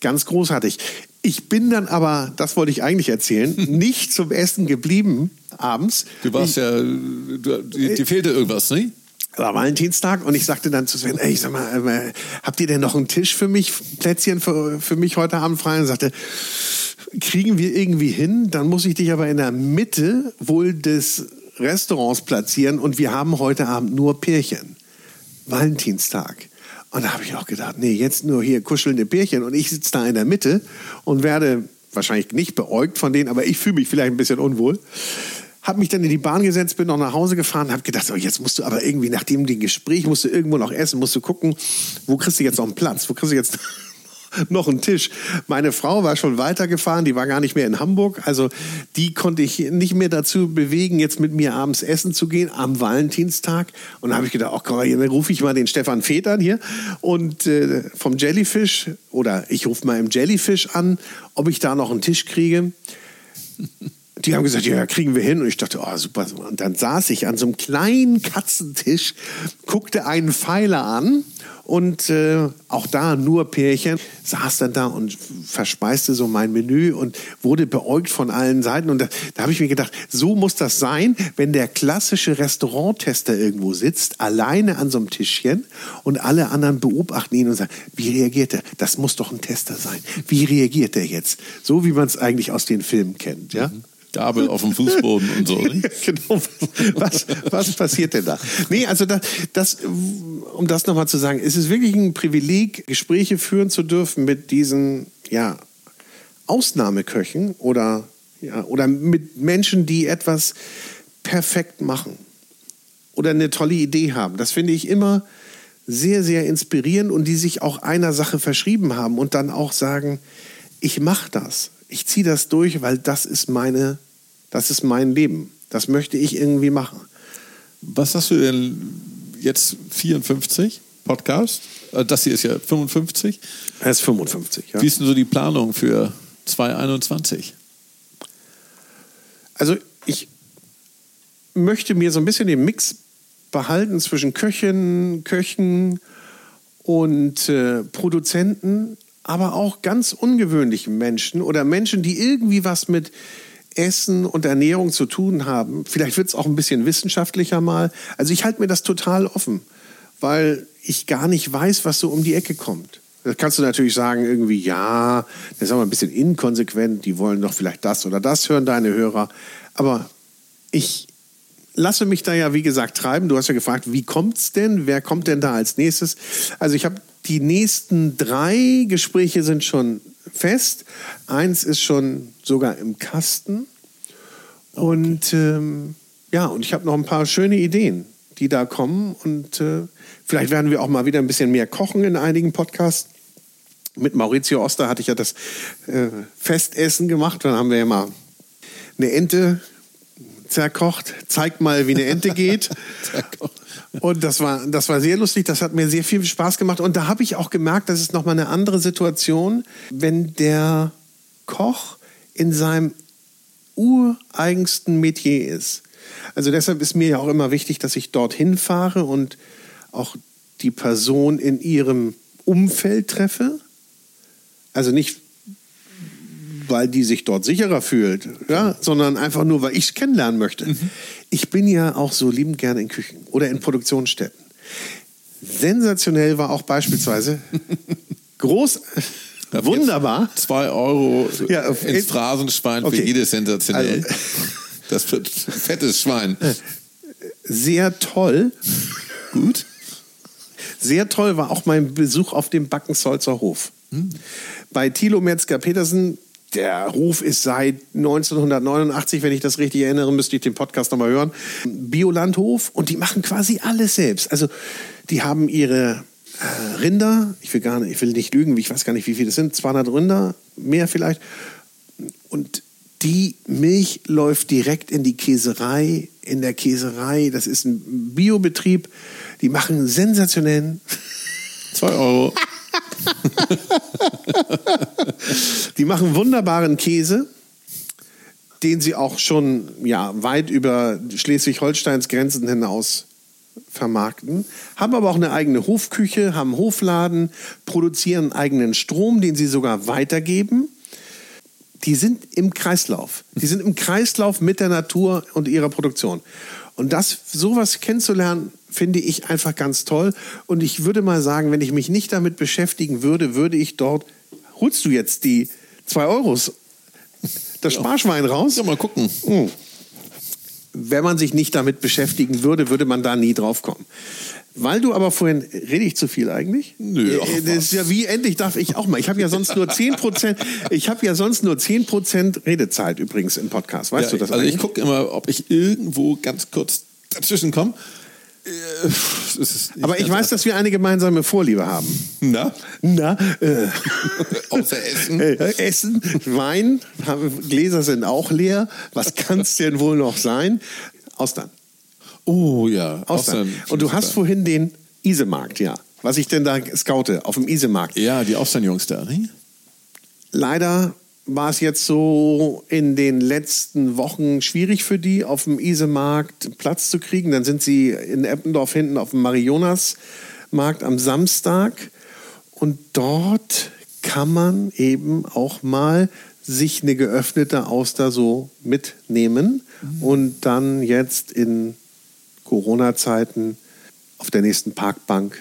ganz großartig. Ich bin dann aber, das wollte ich eigentlich erzählen, nicht zum Essen geblieben abends. Du warst ich, ja, du, dir fehlte irgendwas, ne? war Valentinstag und ich sagte dann zu Sven, ey, ich sag mal, äh, habt ihr denn noch einen Tisch für mich, Plätzchen für, für mich heute Abend frei? Und sagte, kriegen wir irgendwie hin, dann muss ich dich aber in der Mitte wohl des Restaurants platzieren und wir haben heute Abend nur Pärchen. Valentinstag. Und da habe ich auch gedacht, nee, jetzt nur hier kuschelnde Pärchen und ich sitze da in der Mitte und werde wahrscheinlich nicht beäugt von denen, aber ich fühle mich vielleicht ein bisschen unwohl. Habe mich dann in die Bahn gesetzt, bin noch nach Hause gefahren, habe gedacht, oh, jetzt musst du aber irgendwie nach dem Gespräch, musst du irgendwo noch essen, musst du gucken, wo kriegst du jetzt noch einen Platz, wo kriegst du jetzt noch einen Tisch. Meine Frau war schon weitergefahren, die war gar nicht mehr in Hamburg. Also die konnte ich nicht mehr dazu bewegen, jetzt mit mir abends essen zu gehen am Valentinstag. Und da habe ich gedacht, oh komm, dann rufe ich mal den Stefan Federn hier und äh, vom Jellyfish oder ich rufe mal im Jellyfish an, ob ich da noch einen Tisch kriege. Die haben gesagt, ja, kriegen wir hin. Und ich dachte, oh, super. Und dann saß ich an so einem kleinen Katzentisch, guckte einen Pfeiler an und äh, auch da nur Pärchen, saß dann da und verspeiste so mein Menü und wurde beäugt von allen Seiten. Und da, da habe ich mir gedacht, so muss das sein, wenn der klassische Restauranttester irgendwo sitzt, alleine an so einem Tischchen und alle anderen beobachten ihn und sagen, wie reagiert er? Das muss doch ein Tester sein. Wie reagiert er jetzt? So wie man es eigentlich aus den Filmen kennt, ja? Mhm. Gabel auf dem Fußboden und so. genau. Was, was passiert denn da? Nee, also das, das um das nochmal zu sagen, es ist wirklich ein Privileg, Gespräche führen zu dürfen mit diesen ja, Ausnahmeköchen oder, ja, oder mit Menschen, die etwas perfekt machen oder eine tolle Idee haben. Das finde ich immer sehr, sehr inspirierend und die sich auch einer Sache verschrieben haben und dann auch sagen, ich mache das. Ich ziehe das durch, weil das ist meine, das ist mein Leben. Das möchte ich irgendwie machen. Was hast du denn jetzt 54 Podcast. Äh, das hier ist ja 55. Er ist 55, ja. Wie ist denn so die Planung für 2021? Also ich möchte mir so ein bisschen den Mix behalten zwischen Köchen, Köchen und äh, Produzenten, aber auch ganz ungewöhnlichen Menschen oder Menschen, die irgendwie was mit Essen und Ernährung zu tun haben. Vielleicht wird es auch ein bisschen wissenschaftlicher mal. Also ich halte mir das total offen, weil ich gar nicht weiß, was so um die Ecke kommt. Das kannst du natürlich sagen, irgendwie, ja, das ist aber ein bisschen inkonsequent, die wollen doch vielleicht das oder das hören, deine Hörer. Aber ich lasse mich da ja, wie gesagt, treiben. Du hast ja gefragt, wie kommt's denn? Wer kommt denn da als nächstes? Also ich habe die nächsten drei Gespräche sind schon fest. Eins ist schon sogar im Kasten. Okay. Und ähm, ja, und ich habe noch ein paar schöne Ideen, die da kommen. Und äh, vielleicht werden wir auch mal wieder ein bisschen mehr kochen in einigen Podcasts. Mit Maurizio Oster hatte ich ja das äh, Festessen gemacht. Dann haben wir ja mal eine Ente zerkocht. Zeig mal, wie eine Ente geht. Und das war, das war sehr lustig, das hat mir sehr viel Spaß gemacht. Und da habe ich auch gemerkt, das ist nochmal eine andere Situation, wenn der Koch in seinem ureigensten Metier ist. Also deshalb ist mir ja auch immer wichtig, dass ich dorthin fahre und auch die Person in ihrem Umfeld treffe. Also nicht weil die sich dort sicherer fühlt, ja, sondern einfach nur, weil ich es kennenlernen möchte. Mhm. Ich bin ja auch so liebend gerne in Küchen oder in Produktionsstätten. Sensationell war auch beispielsweise groß. Wunderbar. Zwei Euro ja, ins Phrasenschwein okay. für jedes sensationell. Also, Das wird fettes Schwein. Sehr toll. Gut. Sehr toll war auch mein Besuch auf dem Backensolzer Hof. Bei Thilo Metzger-Petersen, der Hof ist seit 1989, wenn ich das richtig erinnere, müsste ich den Podcast nochmal hören, Biolandhof und die machen quasi alles selbst. Also die haben ihre äh, Rinder, ich will, gar nicht, ich will nicht lügen, ich weiß gar nicht, wie viele das sind, 200 Rinder, mehr vielleicht. Und die Milch läuft direkt in die Käserei. In der Käserei, das ist ein Biobetrieb, die machen sensationellen Zwei Euro. Die machen wunderbaren Käse, den sie auch schon ja, weit über Schleswig-Holsteins Grenzen hinaus vermarkten, haben aber auch eine eigene Hofküche, haben Hofladen, produzieren eigenen Strom, den sie sogar weitergeben. Die sind im Kreislauf. Die sind im Kreislauf mit der Natur und ihrer Produktion. Und das, sowas kennenzulernen, finde ich einfach ganz toll. Und ich würde mal sagen, wenn ich mich nicht damit beschäftigen würde, würde ich dort, holst du jetzt die zwei Euros, das Sparschwein raus? Ja, mal gucken. Hm. Wenn man sich nicht damit beschäftigen würde, würde man da nie drauf kommen. Weil du aber vorhin, rede ich zu viel eigentlich? Nö, ach, Äh, Das ist ja wie, endlich darf ich auch mal. Ich habe ja sonst nur 10%, ich habe ja sonst nur 10% Redezeit übrigens im Podcast. Weißt Ja, du das also ich eigentlich? gucke immer, ob ich irgendwo ganz kurz dazwischen komme. Aber ich ganz weiß, dass wir eine gemeinsame Vorliebe haben. Na? Na, äh, Außer Essen. äh, Essen, Wein, Gläser sind auch leer. Was kann es denn wohl noch sein? Austern. Oh ja. Austern. Und du hast vorhin den Isemarkt, ja. Was ich denn da scoute auf dem Isemarkt. Ja, die Austernjungs da, ne? Leider war es jetzt so in den letzten Wochen schwierig für die, auf dem Isemarkt Platz zu kriegen. Dann sind sie in Eppendorf hinten auf dem Marionasmarkt am Samstag. Und dort kann man eben auch mal sich eine geöffnete Auster so mitnehmen und dann jetzt in Corona-Zeiten auf der nächsten Parkbank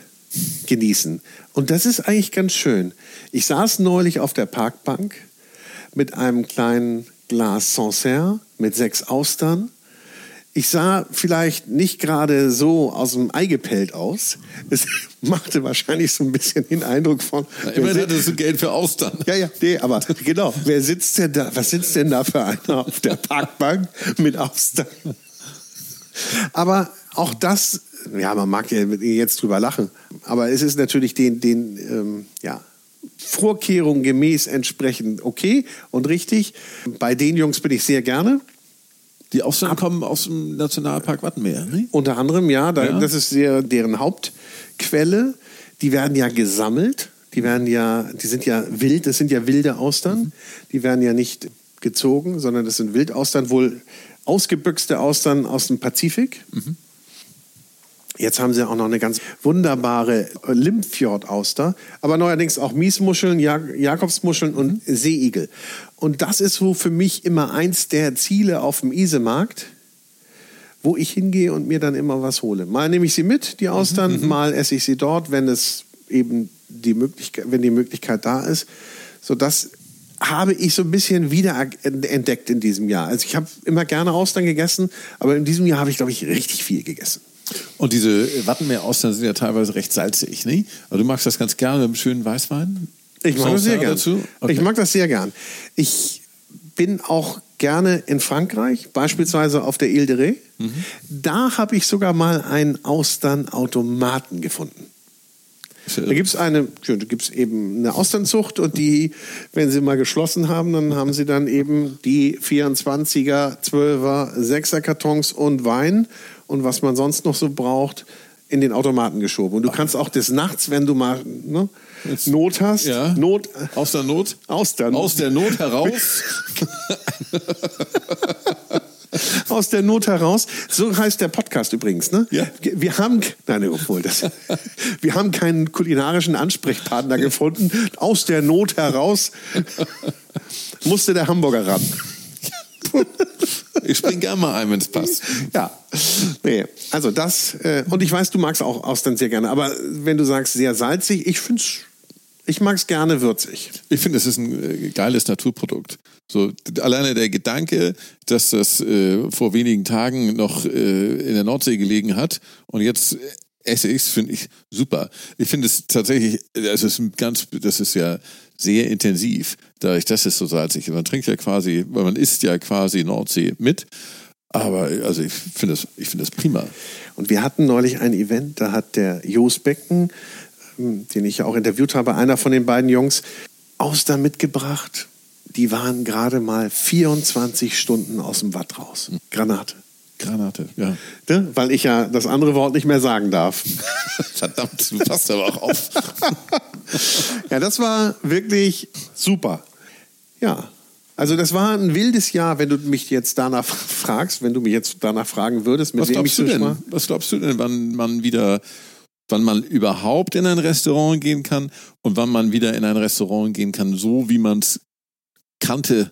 genießen. Und das ist eigentlich ganz schön. Ich saß neulich auf der Parkbank mit einem kleinen Glas Sancerre mit sechs Austern. Ich sah vielleicht nicht gerade so aus dem Ei gepellt aus. Es machte wahrscheinlich so ein bisschen den Eindruck von. Na, immerhin hattest du Geld für Austern. ja, ja, nee, aber genau. Wer sitzt denn da? Was sitzt denn da für einer auf der Parkbank mit Austern? Aber auch das, ja, man mag ja jetzt drüber lachen, aber es ist natürlich den, den ähm, ja, Vorkehrungen gemäß entsprechend okay und richtig. Bei den Jungs bin ich sehr gerne. Die Austern kommen aus dem Nationalpark Wattenmeer, ne? Unter anderem, ja, da, Ja. das ist sehr, deren Hauptquelle. Die werden ja gesammelt. Die werden ja, die sind ja wild, das sind ja wilde Austern. Die werden ja nicht gezogen, sondern das sind Wildaustern, wohl ausgebüxte Austern aus dem Pazifik. Jetzt haben sie auch noch eine ganz wunderbare Limfjord-Auster, aber neuerdings auch Miesmuscheln, Jak Jakobsmuscheln und Seeigel. Und das ist so für mich immer eins der Ziele auf dem Isemarkt, wo ich hingehe und mir dann immer was hole. Mal nehme ich sie mit, die Austern, mal esse ich sie dort, wenn es eben die Möglichkeit, wenn die Möglichkeit da ist. So das habe ich so ein bisschen wieder entdeckt in diesem Jahr. Also ich habe immer gerne Austern gegessen, aber in diesem Jahr habe ich, glaube ich, richtig viel gegessen. Und diese Wattenmeer-Austern sind ja teilweise recht salzig, ne? Aber du magst das ganz gerne mit einem schönen Weißwein? Ich mag das sehr gern. Okay. Ich mag das sehr gern. Ich bin auch gerne in Frankreich, beispielsweise auf der Ile de Ré. Mhm. Da habe ich sogar mal einen Austernautomaten gefunden. Da gibt es eine, da gibt's eben eine Austernzucht und die, wenn sie mal geschlossen haben, dann haben sie dann eben die 24er, 12er, 6er Kartons und Wein und was man sonst noch so braucht, in den Automaten geschoben. Und du kannst auch des Nachts, wenn du mal ne, Not hast, Ja. Not, Aus der Not? Austern. Aus der Not heraus? aus der Not heraus. So heißt der Podcast übrigens, ne? Ja. Wir haben, nein, obwohl das, wir haben keinen kulinarischen Ansprechpartner gefunden. Aus der Not heraus musste der Hamburger ran. Ich spring gerne mal ein, wenn es passt. Ja, nee, also das, äh, und ich weiß, du magst auch Austern sehr gerne, aber wenn du sagst sehr salzig, ich finde es Ich mag es gerne würzig. Ich finde, es ist ein äh, geiles Naturprodukt. So alleine der Gedanke, dass das äh, vor wenigen Tagen noch äh, in der Nordsee gelegen hat und jetzt esse ich es, finde ich super. Ich finde es tatsächlich, also es ist ganz, das ist ja sehr intensiv, dadurch, dass es so salzig ist. Man trinkt ja quasi, weil man isst ja quasi Nordsee mit. Aber also ich finde das, ich finde das prima. Und wir hatten neulich ein Event, da hat der Jos Becken, ähm, den ich ja auch interviewt habe, einer von den beiden Jungs, Austern mitgebracht. Die waren gerade mal 24 Stunden aus dem Watt raus. Granate. Granate, ja. Ne? Weil ich ja das andere Wort nicht mehr sagen darf. Verdammt, du passt aber auch auf. ja, das war wirklich super. Ja. Also das war ein wildes Jahr, wenn du mich jetzt danach fragst, wenn du mich jetzt danach fragen würdest, mit Was wem ich so denn? Was glaubst du denn, wann man wieder, wann man überhaupt in ein Restaurant gehen kann und wann man wieder in ein Restaurant gehen kann, so wie man es kannte,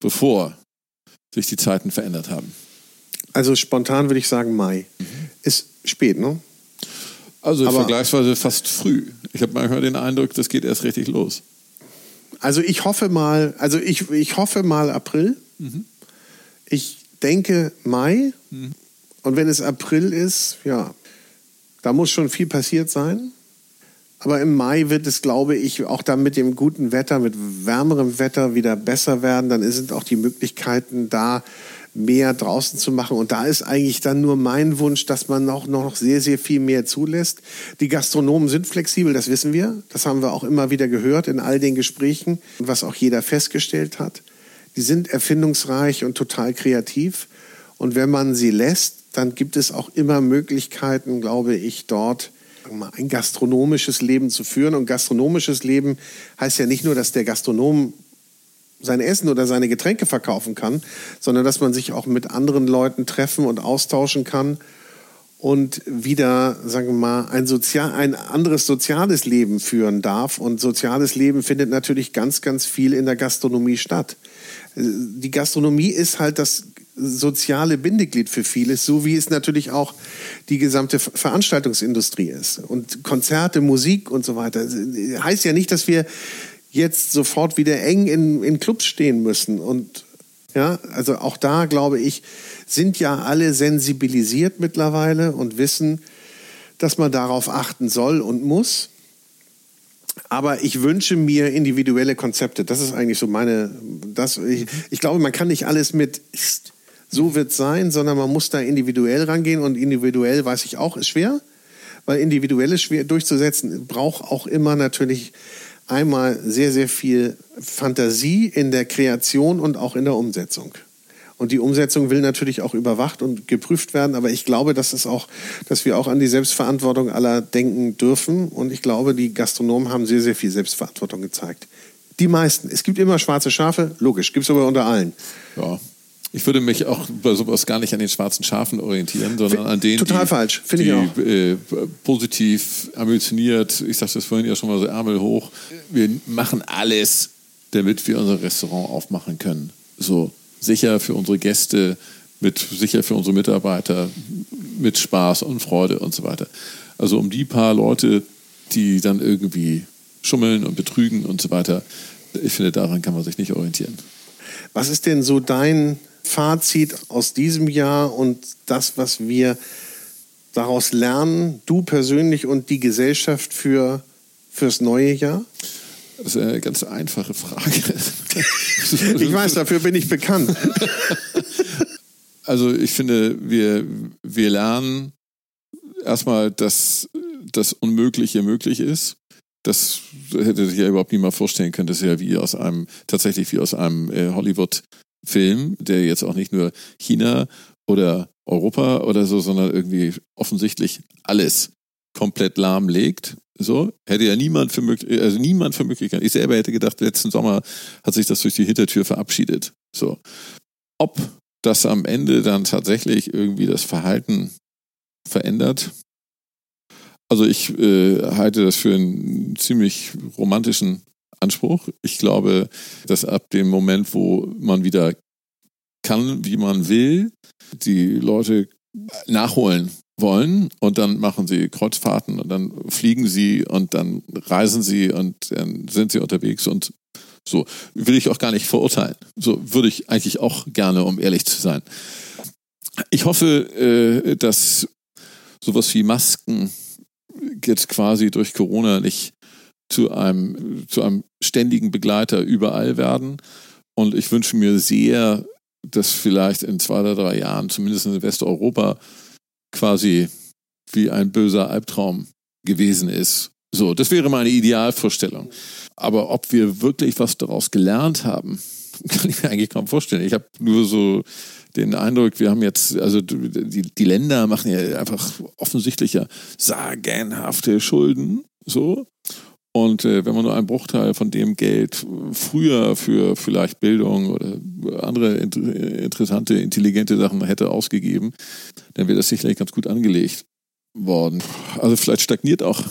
bevor sich die Zeiten verändert haben? Also spontan würde ich sagen Mai. Mhm. Ist spät, ne? Also Aber vergleichsweise fast früh. Ich habe manchmal den Eindruck, das geht erst richtig los. Also ich hoffe mal, also ich, ich hoffe mal April. Mhm. Ich denke Mai. Mhm. Und wenn es April ist, ja, da muss schon viel passiert sein. Aber im Mai wird es, glaube ich, auch dann mit dem guten Wetter, mit wärmerem Wetter wieder besser werden. Dann sind auch die Möglichkeiten da, mehr draußen zu machen. Und da ist eigentlich dann nur mein Wunsch, dass man auch noch sehr, sehr viel mehr zulässt. Die Gastronomen sind flexibel, das wissen wir. Das haben wir auch immer wieder gehört in all den Gesprächen, was auch jeder festgestellt hat. Die sind erfindungsreich und total kreativ. Und wenn man sie lässt, dann gibt es auch immer Möglichkeiten, glaube ich, dort ein gastronomisches Leben zu führen. Und gastronomisches Leben heißt ja nicht nur, dass der Gastronom sein Essen oder seine Getränke verkaufen kann, sondern dass man sich auch mit anderen Leuten treffen und austauschen kann und wieder, sagen wir mal, ein, sozial, ein anderes soziales Leben führen darf. Und soziales Leben findet natürlich ganz, ganz viel in der Gastronomie statt. Die Gastronomie ist halt das soziale Bindeglied für vieles, so wie es natürlich auch die gesamte Veranstaltungsindustrie ist. Und Konzerte, Musik und so weiter. Heißt ja nicht, dass wir jetzt sofort wieder eng in, in Clubs stehen müssen. Und ja, also auch da glaube ich, sind ja alle sensibilisiert mittlerweile und wissen, dass man darauf achten soll und muss. Aber ich wünsche mir individuelle Konzepte. Das ist eigentlich so meine. Das, ich, ich glaube, man kann nicht alles mit so wird sein, sondern man muss da individuell rangehen und individuell weiß ich auch ist schwer, weil individuell ist schwer durchzusetzen braucht auch immer natürlich einmal sehr, sehr viel Fantasie in der Kreation und auch in der Umsetzung. Und die Umsetzung will natürlich auch überwacht und geprüft werden, aber ich glaube, dass es auch, dass wir auch an die Selbstverantwortung aller denken dürfen. Und ich glaube, die Gastronomen haben sehr, sehr viel Selbstverantwortung gezeigt. Die meisten. Es gibt immer schwarze Schafe, logisch, gibt es aber unter allen. Ja. Ich würde mich auch bei sowas gar nicht an den schwarzen Schafen orientieren, sondern an denen, Total die, falsch. Ich auch. Äh, positiv, ambitioniert, ich sagte das vorhin ja schon mal so, Ärmel hoch. Wir machen alles, damit wir unser Restaurant aufmachen können. So sicher für unsere Gäste, mit sicher für unsere Mitarbeiter, mit Spaß und Freude und so weiter. Also um die paar Leute, die dann irgendwie schummeln und betrügen und so weiter, ich finde, daran kann man sich nicht orientieren. Was ist denn so dein Fazit aus diesem Jahr und das, was wir daraus lernen, du persönlich und die Gesellschaft für fürs neue Jahr? Das ist eine ganz einfache Frage. ich weiß, dafür bin ich bekannt. Also ich finde, wir, wir lernen erstmal, dass das Unmögliche möglich ist. Das hätte sich ja überhaupt niemand vorstellen können. Das ist ja wie aus einem, tatsächlich wie aus einem äh, Hollywood Film, der jetzt auch nicht nur China oder Europa oder so, sondern irgendwie offensichtlich alles komplett lahmlegt. So hätte ja niemand für möglich, also niemand für möglich. Ich selber hätte gedacht, letzten Sommer hat sich das durch die Hintertür verabschiedet. So, ob das am Ende dann tatsächlich irgendwie das Verhalten verändert. Also ich äh, halte das für einen ziemlich romantischen Anspruch. Ich glaube, dass ab dem Moment, wo man wieder kann, wie man will, die Leute nachholen wollen und dann machen sie Kreuzfahrten und dann fliegen sie und dann reisen sie und dann sind sie unterwegs und so will ich auch gar nicht verurteilen. So würde ich eigentlich auch gerne, um ehrlich zu sein. Ich hoffe, äh, dass sowas wie Masken jetzt quasi durch Corona nicht zu einem, zu einem ständigen Begleiter überall werden. Und ich wünsche mir sehr, dass vielleicht in zwei oder drei Jahren, zumindest in Westeuropa, quasi wie ein böser Albtraum gewesen ist. So, das wäre meine Idealvorstellung. Aber ob wir wirklich was daraus gelernt haben, kann ich mir eigentlich kaum vorstellen. Ich habe nur so den Eindruck, wir haben jetzt, also die, die Länder machen ja einfach offensichtlicher sagenhafte Schulden, so. Und äh, wenn man nur einen Bruchteil von dem Geld früher für vielleicht Bildung oder andere interessante, intelligente Sachen hätte ausgegeben, dann wäre das sicherlich ganz gut angelegt worden. Also vielleicht stagniert auch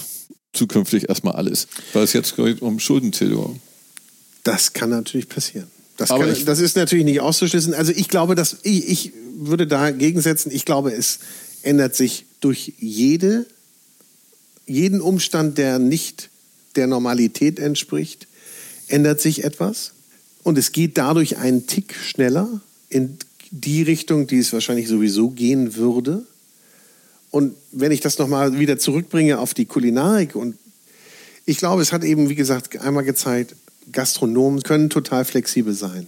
zukünftig erstmal alles, weil es jetzt geht um Schuldentilgung. Das kann natürlich passieren. Das, kann, das, ist natürlich nicht auszuschließen. Also ich glaube, dass ich, ich würde dagegen setzen, ich glaube, es ändert sich durch jede, jeden Umstand, der nicht der Normalität entspricht, ändert sich etwas. Und es geht dadurch einen Tick schneller in die Richtung, die es wahrscheinlich sowieso gehen würde. Und wenn ich das nochmal wieder zurückbringe auf die Kulinarik und ich glaube, es hat eben, wie gesagt, einmal gezeigt, Gastronomen können total flexibel sein.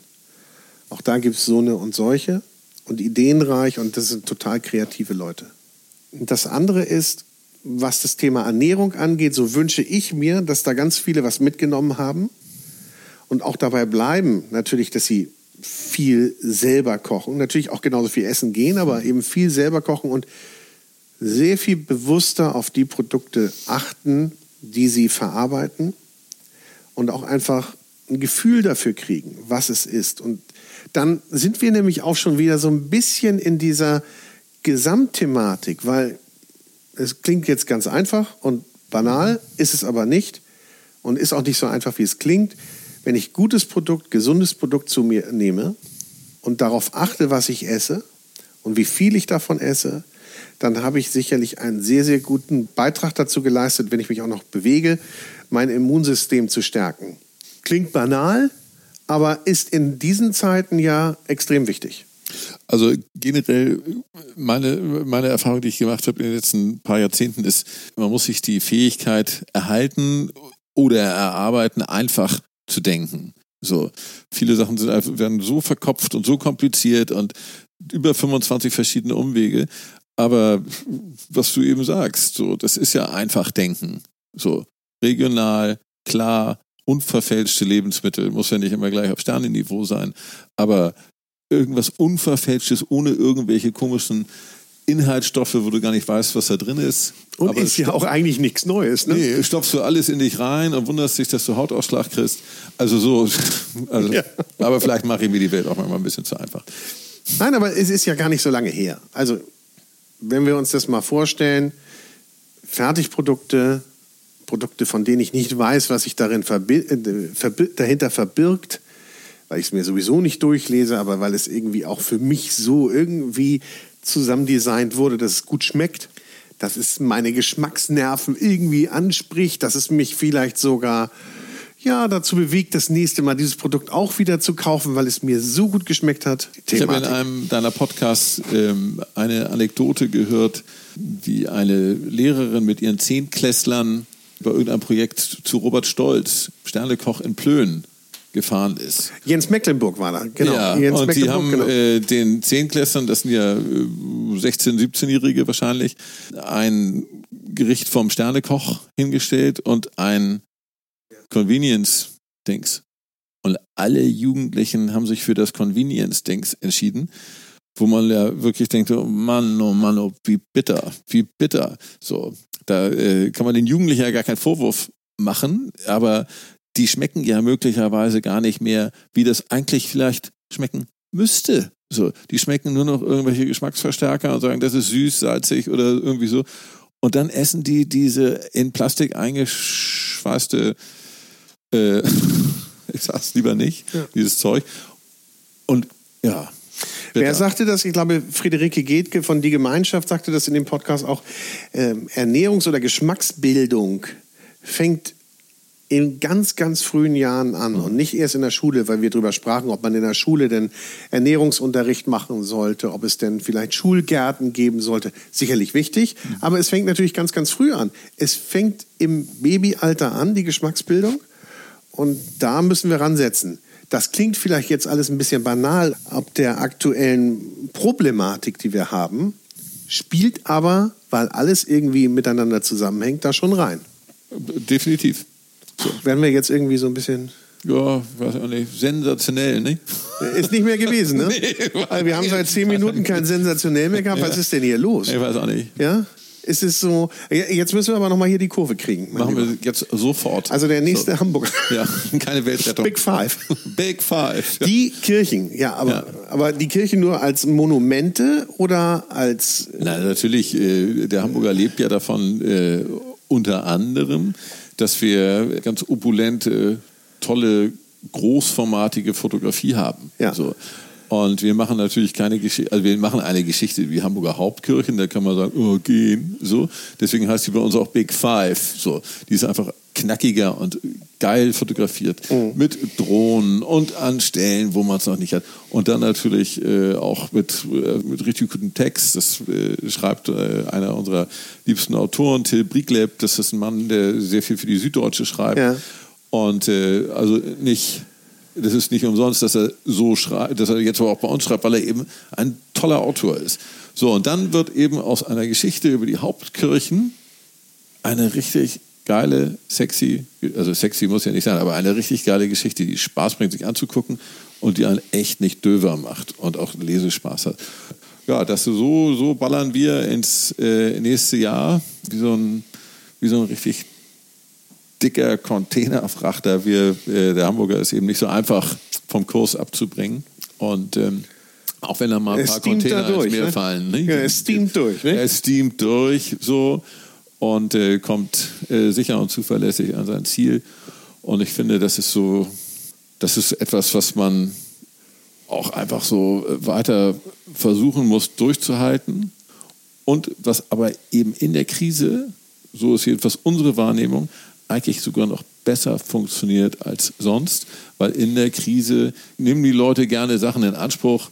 Auch da gibt es so eine und solche und ideenreich und das sind total kreative Leute. Und das andere ist, was das Thema Ernährung angeht, so wünsche ich mir, dass da ganz viele was mitgenommen haben und auch dabei bleiben, natürlich, dass sie viel selber kochen, natürlich auch genauso viel essen gehen, aber eben viel selber kochen und sehr viel bewusster auf die Produkte achten, die sie verarbeiten und auch einfach ein Gefühl dafür kriegen, was es ist. Und dann sind wir nämlich auch schon wieder so ein bisschen in dieser Gesamtthematik, weil es klingt jetzt ganz einfach und banal, ist es aber nicht und ist auch nicht so einfach, wie es klingt. Wenn ich gutes Produkt, gesundes Produkt zu mir nehme und darauf achte, was ich esse und wie viel ich davon esse, dann habe ich sicherlich einen sehr, sehr guten Beitrag dazu geleistet, wenn ich mich auch noch bewege, mein Immunsystem zu stärken. Klingt banal, aber ist in diesen Zeiten ja extrem wichtig. Also generell meine, meine Erfahrung, die ich gemacht habe in den letzten paar Jahrzehnten, ist, man muss sich die Fähigkeit erhalten oder erarbeiten, einfach zu denken. So viele Sachen sind, werden so verkopft und so kompliziert und über 25 verschiedene Umwege. Aber was du eben sagst, so, das ist ja einfach denken. So, regional, klar, unverfälschte Lebensmittel, muss ja nicht immer gleich auf Sternenniveau sein, aber irgendwas Unverfälschtes ohne irgendwelche komischen Inhaltsstoffe, wo du gar nicht weißt, was da drin ist. Und aber ist ja auch eigentlich nichts Neues, ne? Nee, stopfst du alles in dich rein und wunderst dich, dass du Hautausschlag kriegst. Also so, also, ja. aber vielleicht mache ich mir die Welt auch mal ein bisschen zu einfach. Nein, aber es ist ja gar nicht so lange her. Also, wenn wir uns das mal vorstellen, Fertigprodukte, Produkte, von denen ich nicht weiß, was sich darin verbi äh, verbi dahinter verbirgt, weil ich es mir sowieso nicht durchlese, aber weil es irgendwie auch für mich so irgendwie zusammendesignt wurde, dass es gut schmeckt, dass es meine Geschmacksnerven irgendwie anspricht, dass es mich vielleicht sogar ja, dazu bewegt, das nächste Mal dieses Produkt auch wieder zu kaufen, weil es mir so gut geschmeckt hat. Ich habe in einem deiner Podcasts ähm, eine Anekdote gehört, wie eine Lehrerin mit ihren Zehntklässlern bei irgendeinem Projekt zu Robert Stolz, Sternekoch in Plön, gefahren ist. Jens Mecklenburg war da, genau. Ja, Jens und die haben genau. äh, den Zehnklässlern, das sind ja äh, 16-, 17-Jährige wahrscheinlich, ein Gericht vom Sternekoch hingestellt und ein Convenience-Dings. Und alle Jugendlichen haben sich für das Convenience-Dings entschieden, wo man ja wirklich denkt, oh Mann, oh Mann, oh, wie bitter, wie bitter. So, da äh, kann man den Jugendlichen ja gar keinen Vorwurf machen, aber die schmecken ja möglicherweise gar nicht mehr, wie das eigentlich vielleicht schmecken müsste. So, die schmecken nur noch irgendwelche Geschmacksverstärker und sagen, das ist süß, salzig oder irgendwie so. Und dann essen die diese in Plastik eingeschweißte, äh, ich sag's lieber nicht, ja. dieses Zeug. Und ja, Wer sagte das? Ich glaube, Friederike Getke von Die Gemeinschaft sagte das in dem Podcast auch. Ähm, Ernährungs- oder Geschmacksbildung fängt in ganz, ganz frühen Jahren an und nicht erst in der Schule, weil wir darüber sprachen, ob man in der Schule denn Ernährungsunterricht machen sollte, ob es denn vielleicht Schulgärten geben sollte. Sicherlich wichtig, aber es fängt natürlich ganz, ganz früh an. Es fängt im Babyalter an, die Geschmacksbildung, und da müssen wir ransetzen. Das klingt vielleicht jetzt alles ein bisschen banal ab der aktuellen Problematik, die wir haben, spielt aber, weil alles irgendwie miteinander zusammenhängt, da schon rein. Definitiv. So. Werden wir jetzt irgendwie so ein bisschen. Ja, weiß auch nicht. Sensationell, ne? Ist nicht mehr gewesen, ne? nee, also wir haben seit zehn Minuten kein sensationell mehr gehabt. Was ist denn hier los? Ich weiß auch nicht. Ja? ist es so. Jetzt müssen wir aber nochmal hier die Kurve kriegen. Machen Lieber. wir jetzt sofort. Also der nächste so. Hamburger. Ja, keine Weltrettung. Big Five. Big Five. Ja. Die Kirchen, ja, aber, ja. aber die Kirchen nur als Monumente oder als. Na, natürlich. Äh, der Hamburger lebt ja davon äh, unter anderem, dass wir ganz opulente, tolle, großformatige Fotografie haben. Ja. So. Und wir machen natürlich keine Geschichte, also wir machen eine Geschichte wie Hamburger Hauptkirchen, da kann man sagen, oh, gehen, so. Deswegen heißt die bei uns auch Big Five, so. Die ist einfach knackiger und geil fotografiert mhm. mit Drohnen und an Stellen, wo man es noch nicht hat. Und dann natürlich äh, auch mit, äh, mit richtig gutem Text. Das äh, schreibt äh, einer unserer liebsten Autoren, Till Briegleb. Das ist ein Mann, der sehr viel für die Süddeutsche schreibt. Ja. Und äh, also nicht das ist nicht umsonst, dass er so schreibt, dass er jetzt auch bei uns schreibt, weil er eben ein toller Autor ist. So, und dann wird eben aus einer Geschichte über die Hauptkirchen eine richtig geile, sexy, also sexy muss ja nicht sein, aber eine richtig geile Geschichte, die Spaß bringt, sich anzugucken und die einen echt nicht döver macht und auch Lesespaß hat. Ja, das so, so ballern wir ins äh, nächste Jahr wie so ein, wie so ein richtig dicker Containerfrachter. Wir, äh, der Hamburger ist eben nicht so einfach vom Kurs abzubringen. Und ähm, auch wenn da mal ein paar Container durch, ins Meer ne? fallen. Ne? Ja, er steamt durch. Ne? Er steamt durch so und äh, kommt äh, sicher und zuverlässig an sein Ziel. Und ich finde, das ist so, das ist etwas, was man auch einfach so äh, weiter versuchen muss durchzuhalten. Und was aber eben in der Krise, so ist jedenfalls unsere Wahrnehmung, eigentlich sogar noch besser funktioniert als sonst, weil in der Krise nehmen die Leute gerne Sachen in Anspruch,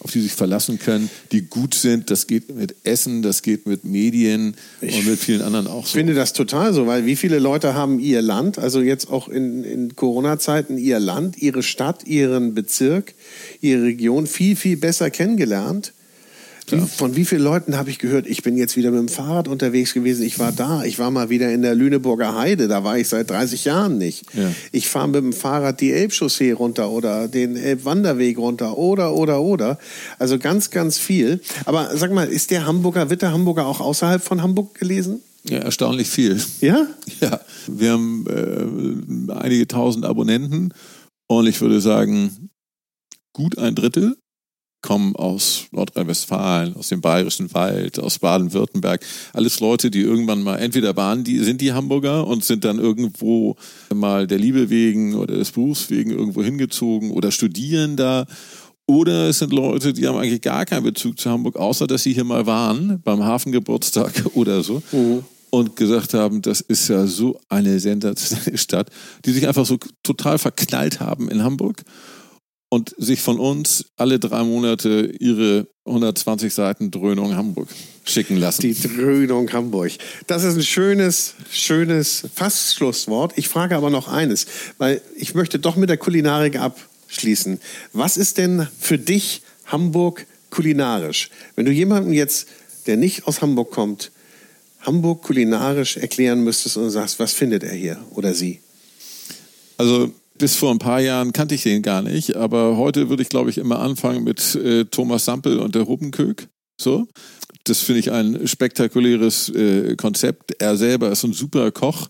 auf die sie sich verlassen können, die gut sind. Das geht mit Essen, das geht mit Medien ich und mit vielen anderen auch so. Ich finde das total so, weil wie viele Leute haben ihr Land, also jetzt auch in, in Corona-Zeiten, ihr Land, ihre Stadt, ihren Bezirk, ihre Region viel, viel besser kennengelernt wie, von wie vielen Leuten habe ich gehört, ich bin jetzt wieder mit dem Fahrrad unterwegs gewesen, ich war da, ich war mal wieder in der Lüneburger Heide, da war ich seit 30 Jahren nicht. Ja. Ich fahre mit dem Fahrrad die Elbchaussee runter oder den Elbwanderweg runter oder, oder, oder. Also ganz, ganz viel. Aber sag mal, ist der Hamburger, wird der Hamburger auch außerhalb von Hamburg gelesen? Ja, erstaunlich viel. Ja? Ja, wir haben äh, einige tausend Abonnenten und ich würde sagen, gut ein Drittel kommen aus Nordrhein-Westfalen, aus dem Bayerischen Wald, aus Baden-Württemberg. Alles Leute, die irgendwann mal entweder waren, die sind die Hamburger und sind dann irgendwo mal der Liebe wegen oder des Berufs wegen irgendwo hingezogen oder studieren da. Oder es sind Leute, die haben eigentlich gar keinen Bezug zu Hamburg, außer dass sie hier mal waren, beim Hafengeburtstag oder so. Mhm. Und gesagt haben, das ist ja so eine sensationelle Stadt, die sich einfach so total verknallt haben in Hamburg und sich von uns alle drei Monate ihre 120 Seiten Dröhnung Hamburg schicken lassen. Die Dröhnung Hamburg. Das ist ein schönes, schönes fast Schlusswort. Ich frage aber noch eines, weil ich möchte doch mit der Kulinarik abschließen. Was ist denn für dich Hamburg kulinarisch? Wenn du jemanden jetzt, der nicht aus Hamburg kommt, Hamburg kulinarisch erklären müsstest und sagst, was findet er hier oder sie? Also bis vor ein paar Jahren kannte ich den gar nicht, aber heute würde ich, glaube ich, immer anfangen mit äh, Thomas Sampel und der Rubbenkök. So. Das finde ich ein spektakuläres äh, Konzept. Er selber ist ein super Koch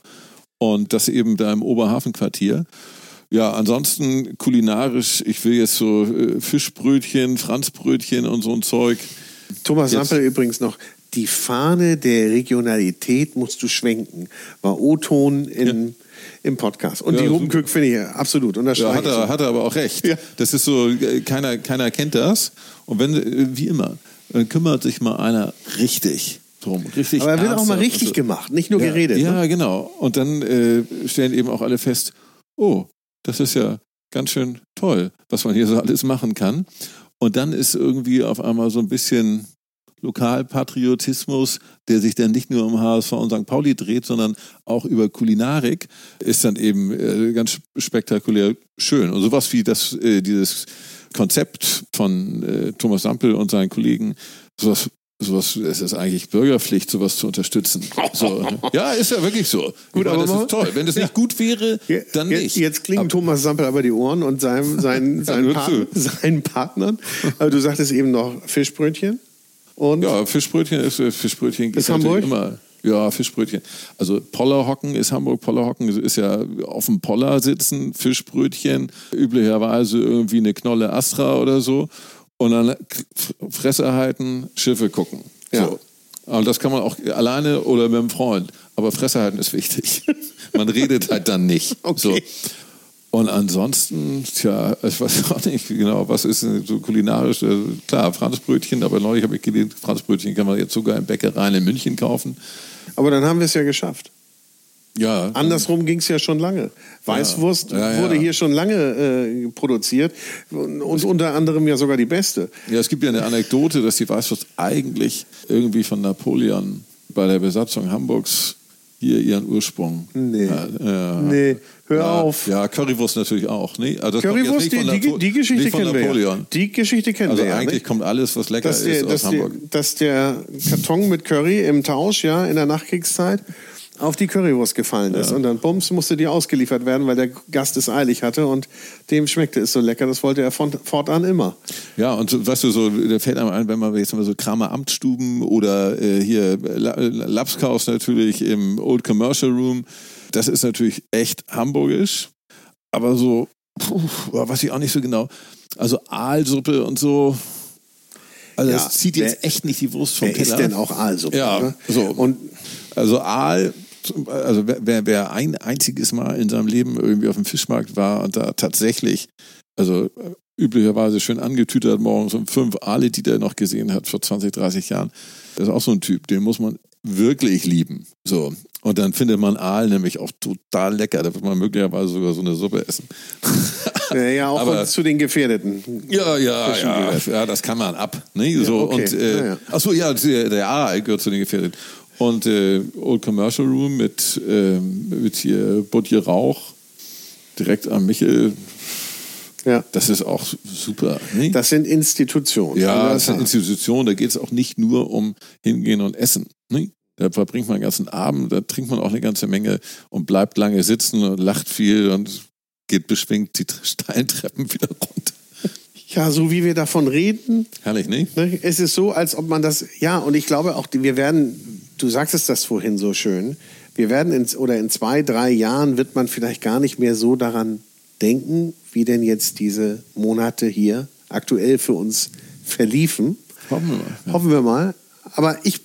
und das eben da im Oberhafenquartier. Ja, ansonsten kulinarisch, ich will jetzt so äh, Fischbrötchen, Franzbrötchen und so ein Zeug. Thomas jetzt. Sampel übrigens noch, die Fahne der Regionalität musst du schwenken. War O-Ton in. Ja im Podcast. Und Ja, die. Rubenkück finde ich absolut. Und das Ja, hat er, hat er aber auch recht. Ja. Das ist so, äh, keiner, keiner kennt das. Und wenn, äh, wie immer, dann kümmert sich mal einer richtig drum. Richtig Aber er wird auch mal richtig Also, gemacht, nicht nur ja, geredet. Ja, Ne? genau. Und dann äh, stellen eben auch alle fest, oh, das ist ja ganz schön toll, was man hier so alles machen kann. Und dann ist irgendwie auf einmal so ein bisschen Lokalpatriotismus, der sich dann nicht nur um HSV und St. Pauli dreht, sondern auch über Kulinarik, ist dann eben äh, ganz spektakulär schön. Und sowas wie das, äh, dieses Konzept von äh, Thomas Sampel und seinen Kollegen, sowas Sowas, es ist eigentlich Bürgerpflicht, sowas zu unterstützen. So. Ja, ist ja wirklich so. Gut, meine, aber das ist toll. Wenn das nicht gut wäre, dann jetzt, nicht. Jetzt klingen Thomas Sampel aber die Ohren und seinem, seinen, seinen, hör Part, seinen Partnern. Aber du sagtest eben noch Fischbrötchen. Und Ja, Fischbrötchen ist äh, Fischbrötchen Ist Hamburg? immer. Ja, Fischbrötchen. Also Pollerhocken ist Hamburg. Pollerhocken ist ja auf dem Poller sitzen, Fischbrötchen, üblicherweise irgendwie eine Knolle Astra oder so. Und dann Fresse halten, Schiffe gucken. Ja. So. Und das kann man auch alleine oder mit einem Freund. Aber Fresse halten ist wichtig. man redet halt dann nicht. Okay. So. Und ansonsten, tja, ich weiß auch nicht genau, was ist so kulinarisch. Also klar, Franzbrötchen, aber neulich habe ich gelesen, Franzbrötchen kann man jetzt sogar in Bäckereien in München kaufen. aber dann haben wir es ja geschafft. Ja. Andersrum ging es ja schon lange. Weißwurst Ja, ja. wurde hier schon lange äh, produziert und, und unter anderem ja sogar die beste. Ja, es gibt ja eine Anekdote, dass die Weißwurst eigentlich irgendwie von Napoleon bei der Besatzung Hamburgs hier ihren Ursprung. Nee. Ja. Nee, hör ja, auf. Ja, Currywurst natürlich auch. Nee, also Currywurst, die, von die, die Geschichte kennen wir ja. Napoleon. Die Geschichte kennen Also wir ja. eigentlich kommt alles, was lecker dass, ist, der, aus dass, Hamburg. dass der Karton mit Curry im Tausch ja in der Nachkriegszeit auf die Currywurst gefallen ist. Und dann bums musste die ausgeliefert werden, weil der Gast es eilig hatte und dem schmeckte es so lecker, das wollte er von, fortan immer. Ja, und so, weißt du, so, da fällt einem ein, wenn man jetzt mal so Kramer Amtsstuben oder äh, hier La- Lapskaus natürlich im Old Commercial Room, das ist natürlich echt hamburgisch, aber so, puh, weiß ich auch nicht so genau. Also Aalsuppe und so, also Ja, das zieht jetzt wer- echt nicht die Wurst vom Wer Teller. ist denn auch Aalsuppe? Ja, ne? so. Und Also Aal, also wer, wer, ein einziges Mal in seinem Leben irgendwie auf dem Fischmarkt war und da tatsächlich, also äh, üblicherweise schön angetütert morgens um fünf Aale, die der noch gesehen hat vor 20, 30 Jahren, das ist auch so ein Typ, den muss man wirklich lieben. So. Und dann findet man Aal nämlich auch total lecker. Da wird man möglicherweise sogar so eine Suppe essen. ja auch Aber- zu den Gefährdeten. Ja, ja, ja, ja, das kann man ab. Ne? So, okay. und, äh, Ja, ja. Ach so, ja, der, der Aal gehört zu den Gefährdeten. Und äh, Old Commercial Room mit, ähm, mit hier Butje Rauch direkt am Michel, Ja. das ist auch super. Ne? Das sind Institutionen. ja, Also das ist eine das- Institution, da geht es auch nicht nur um hingehen und essen. Ne? Da verbringt man den ganzen Abend, da trinkt man auch eine ganze Menge und bleibt lange sitzen und lacht viel und geht beschwingt die steilen Treppen wieder runter. ja, so wie wir davon reden, Herrlich, ne? Ne? Es ist so, als ob man das, ja, und ich glaube auch, wir werden, du sagtest das vorhin so schön, wir werden in, oder in zwei, drei Jahren wird man vielleicht gar nicht mehr so daran denken, wie denn jetzt diese Monate hier aktuell für uns verliefen. Hoffen wir mal. Hoffen wir mal. Aber ich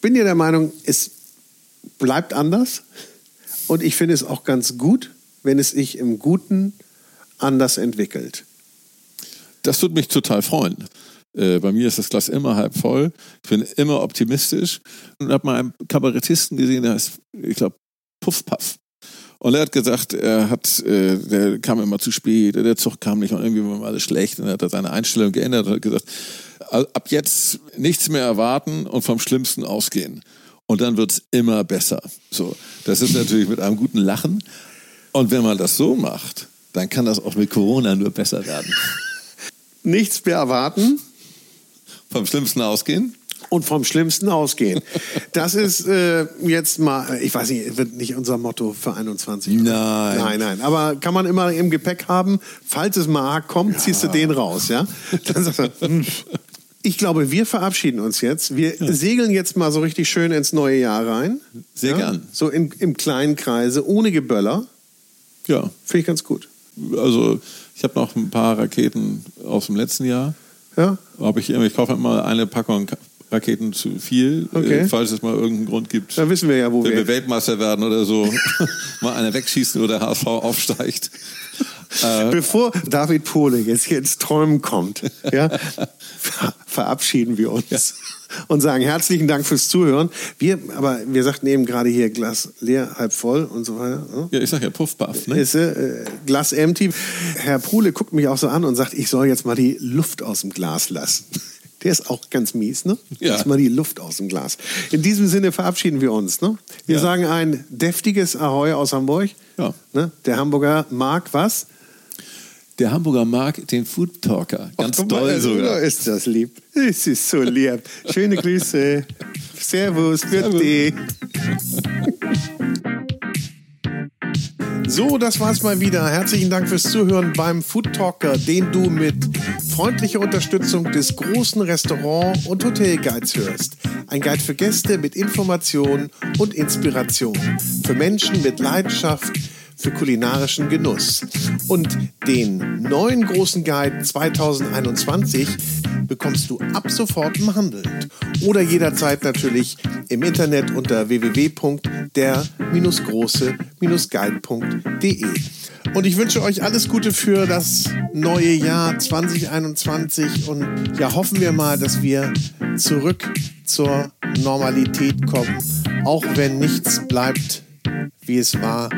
bin ja der Meinung, es bleibt anders. Und ich finde es auch ganz gut, wenn es sich im Guten anders entwickelt. Das würde mich total freuen. Äh, bei mir ist das Glas immer halb voll. Ich bin immer optimistisch. Und habe mal einen Kabarettisten gesehen, der heißt, ich glaube, Puff Puff. Und er hat gesagt, er hat, äh, der kam immer zu spät, der Zug kam nicht und irgendwie war alles schlecht. Und er hat da seine Einstellung geändert und hat gesagt, ab jetzt nichts mehr erwarten und vom Schlimmsten ausgehen. Und dann wird's immer besser. So, das ist natürlich mit einem guten Lachen. Und wenn man das so macht, dann kann das auch mit Corona nur besser werden. Nichts mehr erwarten. Vom Schlimmsten ausgehen? und vom Schlimmsten ausgehen. Das ist äh, jetzt mal, ich weiß nicht, wird nicht unser Motto für 21. oder? Nein. Nein, nein. Aber kann man immer im Gepäck haben, falls es mal arg kommt, ziehst du den raus, ja? Dann sagst du, hm. ich glaube, wir verabschieden uns jetzt. Wir segeln jetzt mal so richtig schön ins neue Jahr rein. Sehr ja? gern. So in, im kleinen Kreise, ohne Geböller. Ja, Finde ich ganz gut. also ich habe noch ein paar Raketen aus dem letzten Jahr. Ja? Ich, ich kaufe immer eine Packung Raketen zu viel, Okay. äh, falls es mal irgendeinen Grund gibt. Da wissen wir ja, wo wenn wir- wir Weltmeister werden oder so, mal einer wegschießen oder HSV aufsteigt. Bevor David Pohle jetzt hier ins Träumen kommt, ja, ver verabschieden wir uns und sagen herzlichen Dank fürs Zuhören. Wir, aber wir sagten eben gerade hier Glas leer, halb voll und so weiter. ne? Ja, ich sag ja Puff, Puff, ne? Ist, äh, Glas empty. Herr Pohle guckt mich auch so an und sagt, ich soll jetzt mal die Luft aus dem Glas lassen. Der ist auch ganz mies, ne? Ja. Jetzt mal die Luft aus dem Glas. In diesem Sinne verabschieden wir uns, ne? Wir Ja. sagen ein deftiges Ahoi aus Hamburg. Ja. Ne? Der Hamburger mag was? Der Hamburger mag den Food Talker. Ganz Ach, guck mal, doll also, sogar. Ist das lieb. Es ist so lieb. Schöne Grüße. Servus, bitte. So, das war's mal wieder. Herzlichen Dank fürs Zuhören beim Food Talker, den du mit freundlicher Unterstützung des großen Restaurant- und Hotelguides hörst. Ein Guide für Gäste mit Information und Inspiration. Für Menschen mit Leidenschaft für kulinarischen Genuss. Und den neuen großen Guide 2021 bekommst du ab sofort im Handel. Oder jederzeit natürlich im Internet unter www.der-große-guide.de. Und ich wünsche euch alles Gute für das neue Jahr 2021 und ja, hoffen wir mal, dass wir zurück zur Normalität kommen. Auch wenn nichts bleibt, wie es war,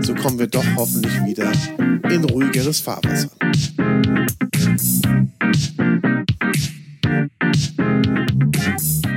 so kommen wir doch hoffentlich wieder in ruhigeres Fahrwasser. Musik